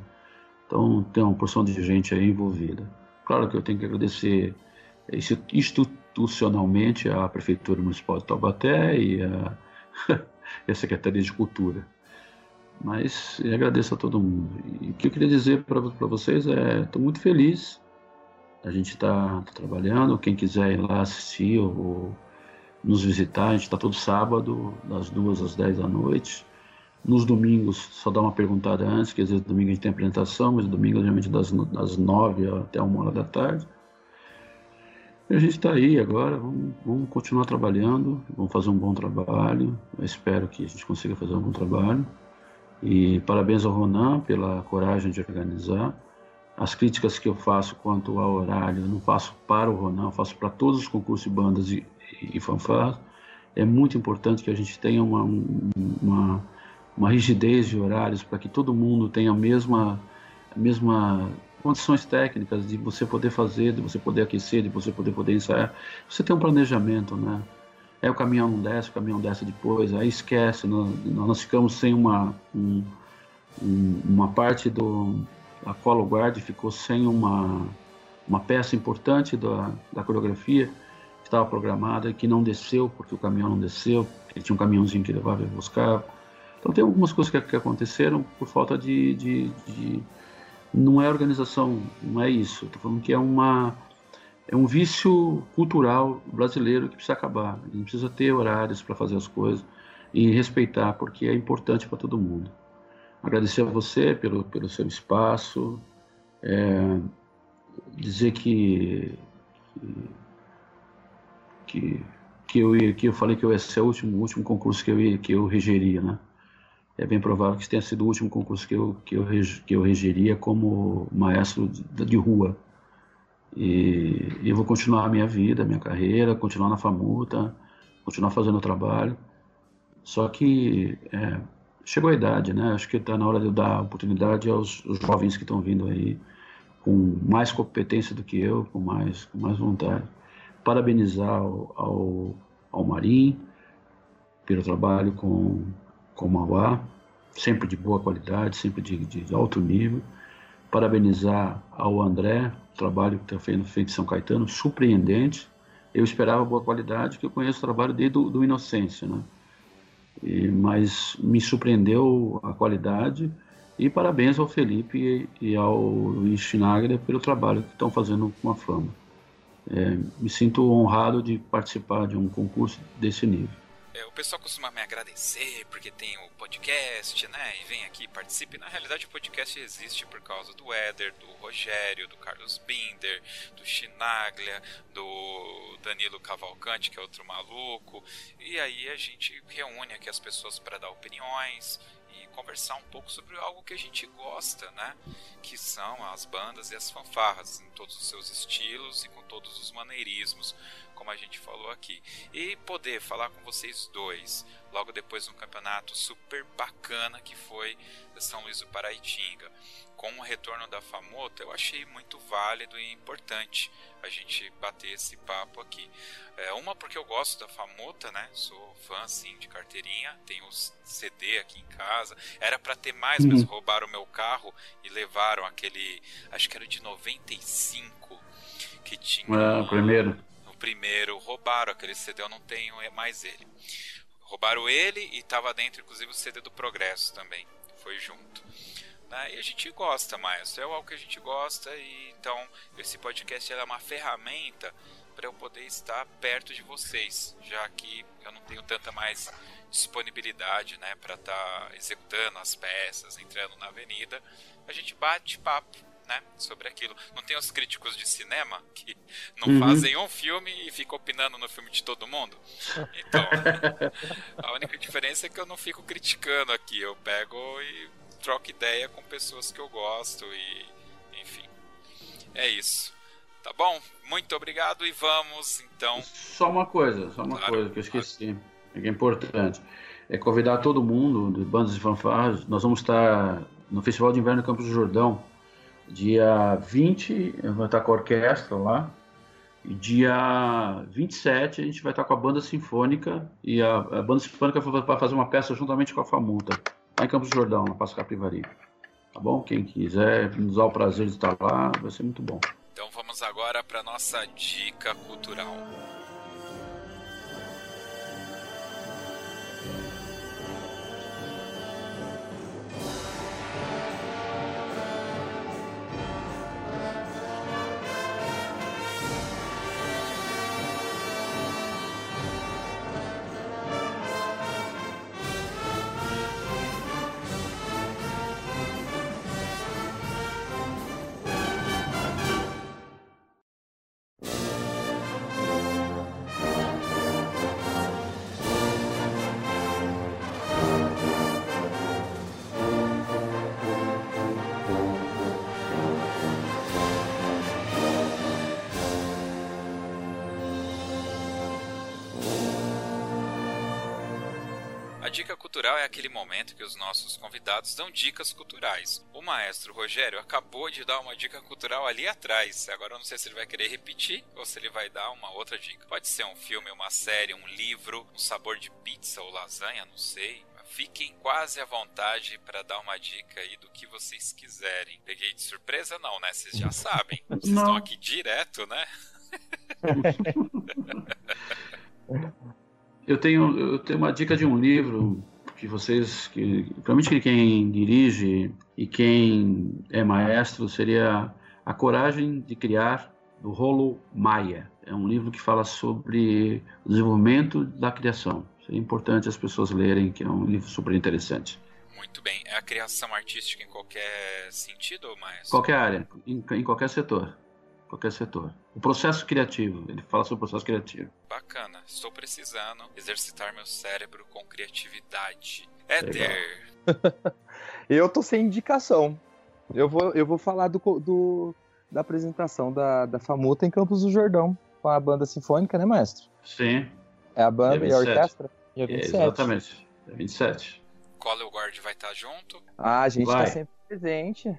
S3: Então tem uma porção de gente aí envolvida. Claro que eu tenho que agradecer institucionalmente a Prefeitura Municipal de Taubaté e e a Secretaria de Cultura. Mas agradeço a todo mundo. E o que eu queria dizer para vocês é: estou muito feliz. A gente está tá trabalhando. Quem quiser ir lá assistir ou nos visitar, a gente está todo sábado, das duas às dez da noite. Nos domingos, só dá uma perguntada antes, que às vezes domingo a gente tem apresentação, mas domingo geralmente das, das nove até uma hora da tarde. E a gente está aí agora, vamos, vamos, continuar trabalhando, vamos fazer um bom trabalho. Eu espero que a gente consiga fazer um bom trabalho. E parabéns ao Ronan pela coragem de organizar. As críticas que eu faço quanto ao horário, eu não faço para o Ronan, faço para todos os concursos de bandas e, e fanfarras. É muito importante que a gente tenha uma, uma, uma rigidez de horários para que todo mundo tenha a mesma, a mesma condições técnicas de você poder fazer, de você poder aquecer, de você poder poder ensaiar. Você tem um planejamento, né? Aí o caminhão não desce, o caminhão desce depois, aí esquece, nós, nós ficamos sem uma, um, uma parte do. A Colo Guard ficou sem uma, uma peça importante da, da coreografia que estava programada e que não desceu, porque o caminhão não desceu, ele tinha um caminhãozinho que levava e buscava. Então tem algumas coisas que, que aconteceram por falta de, de, de, Não é organização, não é isso. Estou falando que é uma é um vício cultural brasileiro que precisa acabar. A gente precisa ter horários para fazer as coisas e respeitar, porque é importante para todo mundo. Agradecer a você pelo, pelo seu espaço, é, dizer que, que, que, eu, que eu falei que eu ser o último, último concurso que eu, que eu regeria, né? É bem provável que tenha sido o último concurso que eu, que eu, que eu como maestro de, de rua e, e eu vou continuar a minha vida, a minha carreira, continuar na Famuta, continuar fazendo o trabalho. Só que é, chegou a idade, né? Acho que está na hora de eu dar oportunidade aos, aos jovens que estão vindo aí com mais competência do que eu, com mais, com mais vontade. Parabenizar ao, ao, ao Marim pelo trabalho com, com o Mauá, sempre de boa qualidade, sempre de, de alto nível. Parabenizar ao André trabalho que está feito em São Caetano, surpreendente. Eu esperava boa qualidade, que eu conheço o trabalho desde do, do Inocência, né? E, mas me surpreendeu a qualidade e parabéns ao Felipe e, e ao Luiz Schnagler pelo trabalho que estão fazendo com a Fama. É, me sinto honrado de participar de um concurso desse nível.
S1: É, o pessoal costuma me agradecer porque tem o podcast, né? E vem aqui participe. Na realidade, o podcast existe por causa do Éder, do Rogério, do Carlos Binder, do Chinaglia, do Danilo Cavalcante, que é outro maluco. E aí a gente reúne aqui as pessoas para dar opiniões e conversar um pouco sobre algo que a gente gosta, né? Que são as bandas e as fanfarras em todos os seus estilos e com todos os maneirismos como a gente falou aqui. E poder falar com vocês dois logo depois de um campeonato super bacana que foi São Luís do Paraitinga. Com o retorno da Famota, eu achei muito válido e importante a gente bater esse papo aqui. É, uma porque eu gosto da Famota, né? Sou fã assim de carteirinha, tenho o CD aqui em casa. Era para ter mais, uhum. mas roubaram o meu carro e levaram aquele, acho que era de 95 que tinha.
S3: Ah, primeiro
S1: primeiro roubaram aquele CD, eu não tenho mais ele. Roubaram ele e estava dentro, inclusive, o CD do Progresso também. Foi junto. Né? E a gente gosta mais, é algo que a gente gosta, e então esse podcast é uma ferramenta para eu poder estar perto de vocês, já que eu não tenho tanta mais disponibilidade né, para estar tá executando as peças, entrando na avenida. A gente bate papo né, sobre aquilo. Não tem os críticos de cinema que não uhum. fazem um filme e ficam opinando no filme de todo mundo? Então, a única diferença é que eu não fico criticando aqui. Eu pego e troco ideia com pessoas que eu gosto e, enfim, é isso. Tá bom? Muito obrigado e vamos então.
S3: Só uma coisa, só uma claro, coisa que eu esqueci, que é importante. É convidar todo mundo, de bandas e fanfarras. Nós vamos estar no Festival de Inverno Campos do Jordão, dia 20, eu vou estar com a orquestra lá. E dia 27 a gente vai estar com a banda sinfônica e a, a banda sinfônica vai fazer uma peça juntamente com a Famuta, lá em Campos do Jordão, na Passa Capivari. Tá bom? Quem quiser nos dar o prazer de estar lá, vai ser muito bom.
S1: Então vamos agora para nossa dica cultural. Cultural é aquele momento que os nossos convidados dão dicas culturais. O maestro Rogério acabou de dar uma dica cultural ali atrás. Agora eu não sei se ele vai querer repetir ou se ele vai dar uma outra dica. Pode ser um filme, uma série, um livro, um sabor de pizza ou lasanha, não sei. Fiquem quase à vontade para dar uma dica aí do que vocês quiserem. Peguei de surpresa, não, né? Vocês já sabem. Vocês não. estão aqui direto, né?
S3: Eu tenho, eu tenho uma dica de um livro que vocês, que, provavelmente quem dirige e quem é maestro seria A Coragem de Criar, do Rolo Maia. É um livro que fala sobre o desenvolvimento da criação. Seria importante as pessoas lerem, que é um livro super interessante.
S1: Muito bem. É a criação artística em qualquer sentido, maestro?
S3: Qualquer área, em, em qualquer setor qualquer setor. O processo criativo, ele fala sobre o processo criativo.
S1: Bacana, estou precisando exercitar meu cérebro com criatividade. Éter!
S2: eu tô sem indicação. Eu vou, eu vou falar do, do da apresentação da, da Famuta em Campos do Jordão, com a banda sinfônica, né, maestro?
S3: Sim.
S2: É a banda e a orquestra?
S3: É, exatamente. É 27.
S1: Color Guard vai estar junto?
S2: Ah, a gente tá vai. tá sempre presente.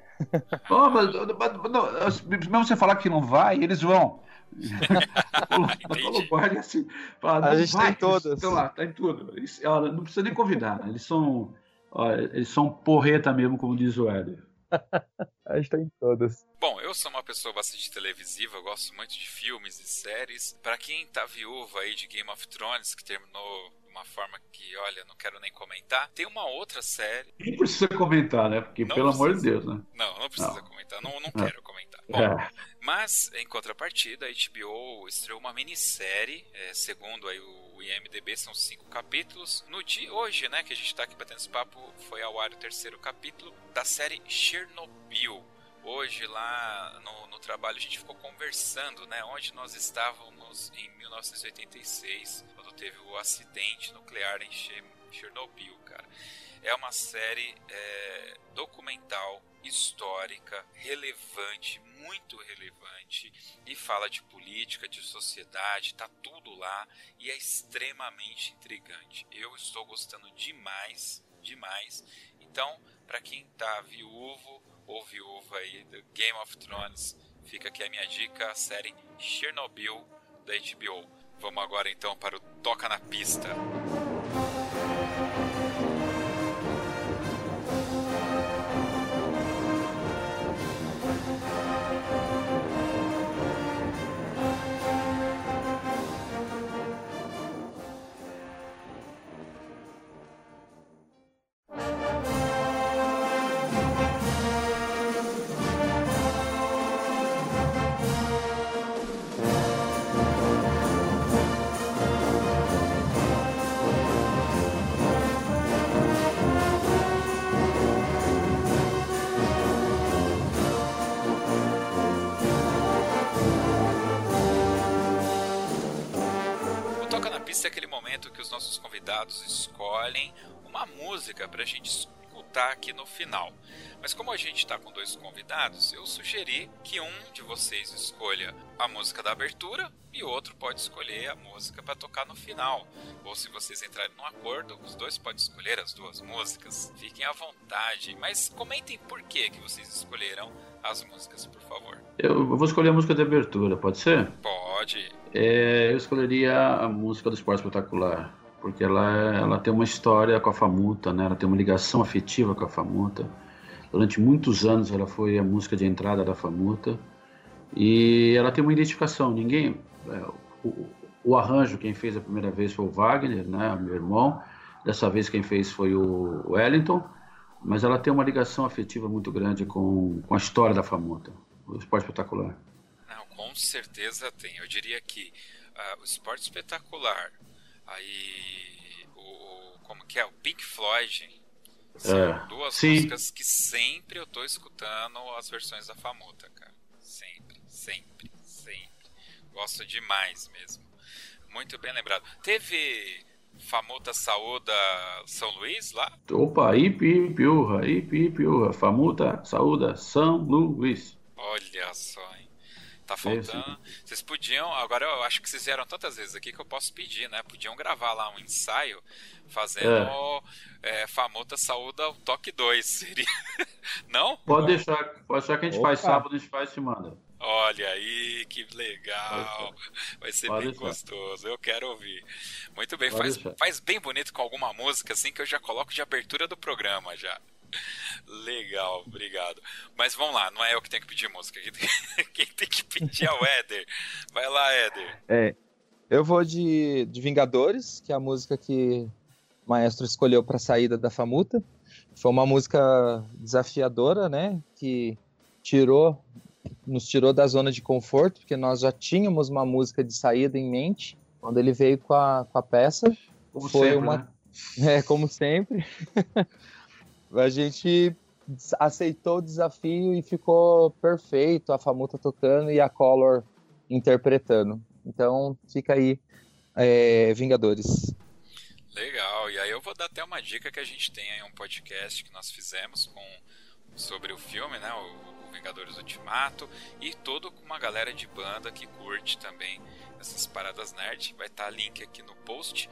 S3: Oh, mas, mas, mesmo você falar que não vai, eles vão.
S2: assim, fala, a gente vai, tem todas.
S3: Estão lá, tá em tudo. Eles, olha, não precisa nem convidar, né? eles são olha, eles são porreta mesmo, como diz o Éder.
S2: a gente tá em todas.
S1: Bom, eu sou uma pessoa bastante televisiva, eu gosto muito de filmes e séries. Para quem tá viúva aí de Game of Thrones, que terminou uma forma que, olha, não quero nem comentar. Tem uma outra série.
S3: Nem precisa comentar, né? Porque, não pelo precisa. amor de Deus, né?
S1: Não, não precisa não. comentar. Não, não quero comentar. É. Bom, é. mas, em contrapartida, a HBO estreou uma minissérie, é, segundo aí o IMDB, são cinco capítulos. No dia, hoje, né, que a gente tá aqui batendo esse papo, foi ao ar o terceiro capítulo da série Chernobyl hoje lá no, no, trabalho a gente ficou conversando, né, onde nós estávamos em 1986, quando teve o acidente nuclear em Chernobyl, cara. É uma série é, documental, histórica, relevante, muito relevante, e fala de política, de sociedade, tá tudo lá e é extremamente intrigante. Eu estou gostando demais, demais. Então, para quem tá viúvo ou viúva aí do Game of Thrones, fica aqui a minha dica, a série Chernobyl da HBO. Vamos agora então para o Toca na Pista. Convidados escolhem uma música para a gente disputar aqui no final. Mas como a gente está com dois convidados, eu sugeri que um de vocês escolha a música da abertura e o outro pode escolher a música para tocar no final. Ou se vocês entrarem num acordo, os dois podem escolher as duas músicas. Fiquem à vontade, mas comentem por que, que vocês escolheram as músicas, por favor.
S3: Eu vou escolher a música de abertura, pode ser?
S1: Pode.
S3: É, eu escolheria a música do Esporte Espetacular, porque ela, ela tem uma história com a Famuta, né? ela tem uma ligação afetiva com a Famuta. Durante muitos anos ela foi a música de entrada da Famuta e ela tem uma identificação. Ninguém, é, o, o, arranjo quem fez a primeira vez foi o Wagner, né, meu irmão. Dessa vez quem fez foi o Wellington, mas ela tem uma ligação afetiva muito grande com, com a história da Famuta, o esporte espetacular.
S1: Não, com certeza tem. Eu diria que uh, o esporte espetacular, aí o como que é o Pink Floyd são é, duas sim. músicas que sempre eu tô escutando as versões da Famuta, cara. Sempre, sempre, sempre. Gosto demais mesmo. Muito bem lembrado. Teve Famuta Saúda São Luís lá?
S3: Opa, Ipi Piurra, Ipi Piurra. Famuta Saúda São Luís.
S1: Olha só, hein? Tá faltando. Vocês podiam. Agora eu acho que vocês vieram tantas vezes aqui que eu posso pedir, né? Podiam gravar lá um ensaio fazendo é. É, Famota Saúda o Toque 2. Seria. Não?
S3: Pode deixar, pode deixar que a gente Opa. faz sábado, a gente faz e manda.
S1: Olha aí, que legal. Vai ser Pode bem deixar. gostoso. Eu quero ouvir. Muito bem, faz, faz bem bonito com alguma música assim que eu já coloco de abertura do programa já. Legal, obrigado. Mas vamos lá, não é eu que tenho que pedir música. Quem tem que pedir é o Éder. Vai lá, Éder.
S2: É. Eu vou de, de Vingadores, que é a música que o maestro escolheu para a saída da Famuta. Foi uma música desafiadora, né? Que tirou, nos tirou da zona de conforto, porque nós já tínhamos uma música de saída em mente. Quando ele veio com a, com a peça,
S3: como foi sempre, uma.
S2: Né? É, como sempre. a gente aceitou o desafio e ficou perfeito, a Famuta tocando e a Color interpretando. Então fica aí, é, Vingadores.
S1: Legal, e aí eu vou dar até uma dica que a gente tem aí um podcast que nós fizemos com sobre o filme, né, o, Vingadores Ultimato, e todo com uma galera de banda que curte também essas paradas nerd. Vai estar tá link aqui no post.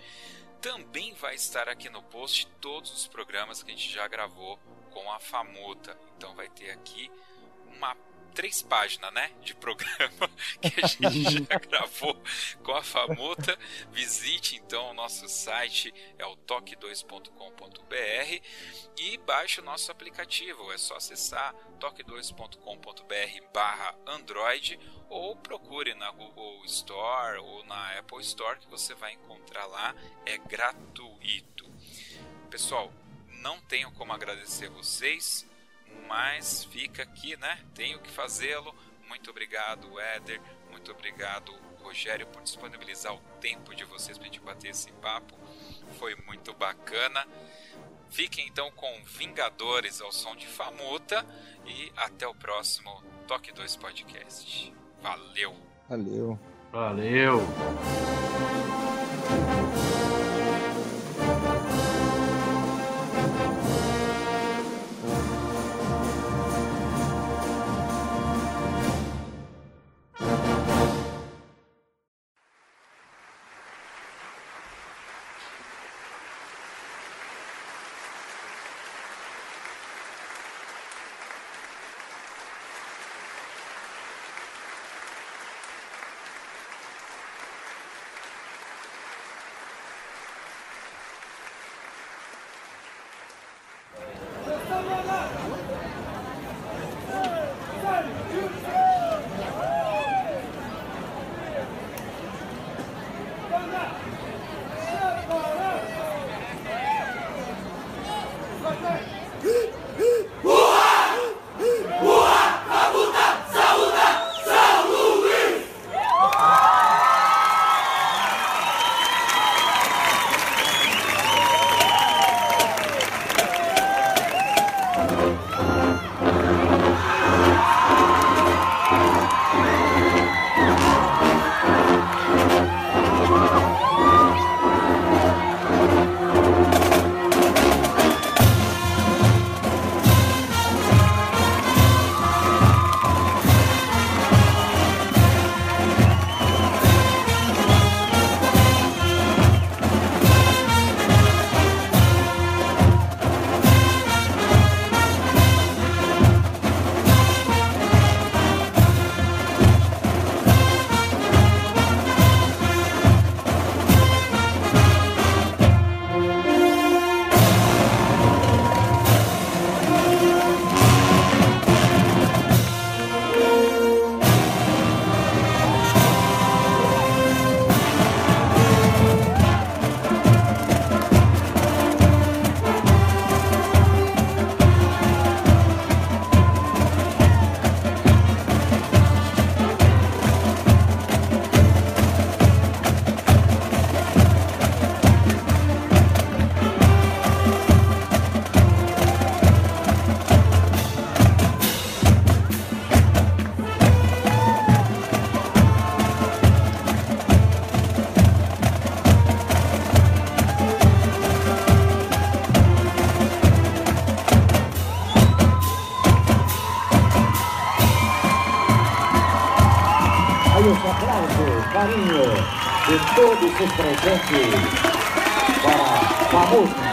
S1: Também vai estar aqui no post todos os programas que a gente já gravou com a Famuta. Então vai ter aqui uma três páginas, né, de programa que a gente já gravou com a Famuta. Visite então o nosso site, é o toque2.com.br e baixe o nosso aplicativo. É só acessar toque2.com.br/android ou procure na Google Store ou na Apple Store que você vai encontrar lá. É gratuito. Pessoal, não tenho como agradecer vocês mas fica aqui, né? Tenho que fazê-lo. Muito obrigado, Éder. Muito obrigado, Rogério, por disponibilizar o tempo de vocês para a gente bater esse papo. Foi muito bacana. Fiquem então com Vingadores ao som de Famuta e até o próximo Toque 2 Podcast. Valeu!
S2: Valeu!
S3: Valeu!
S4: De todos os presentes para a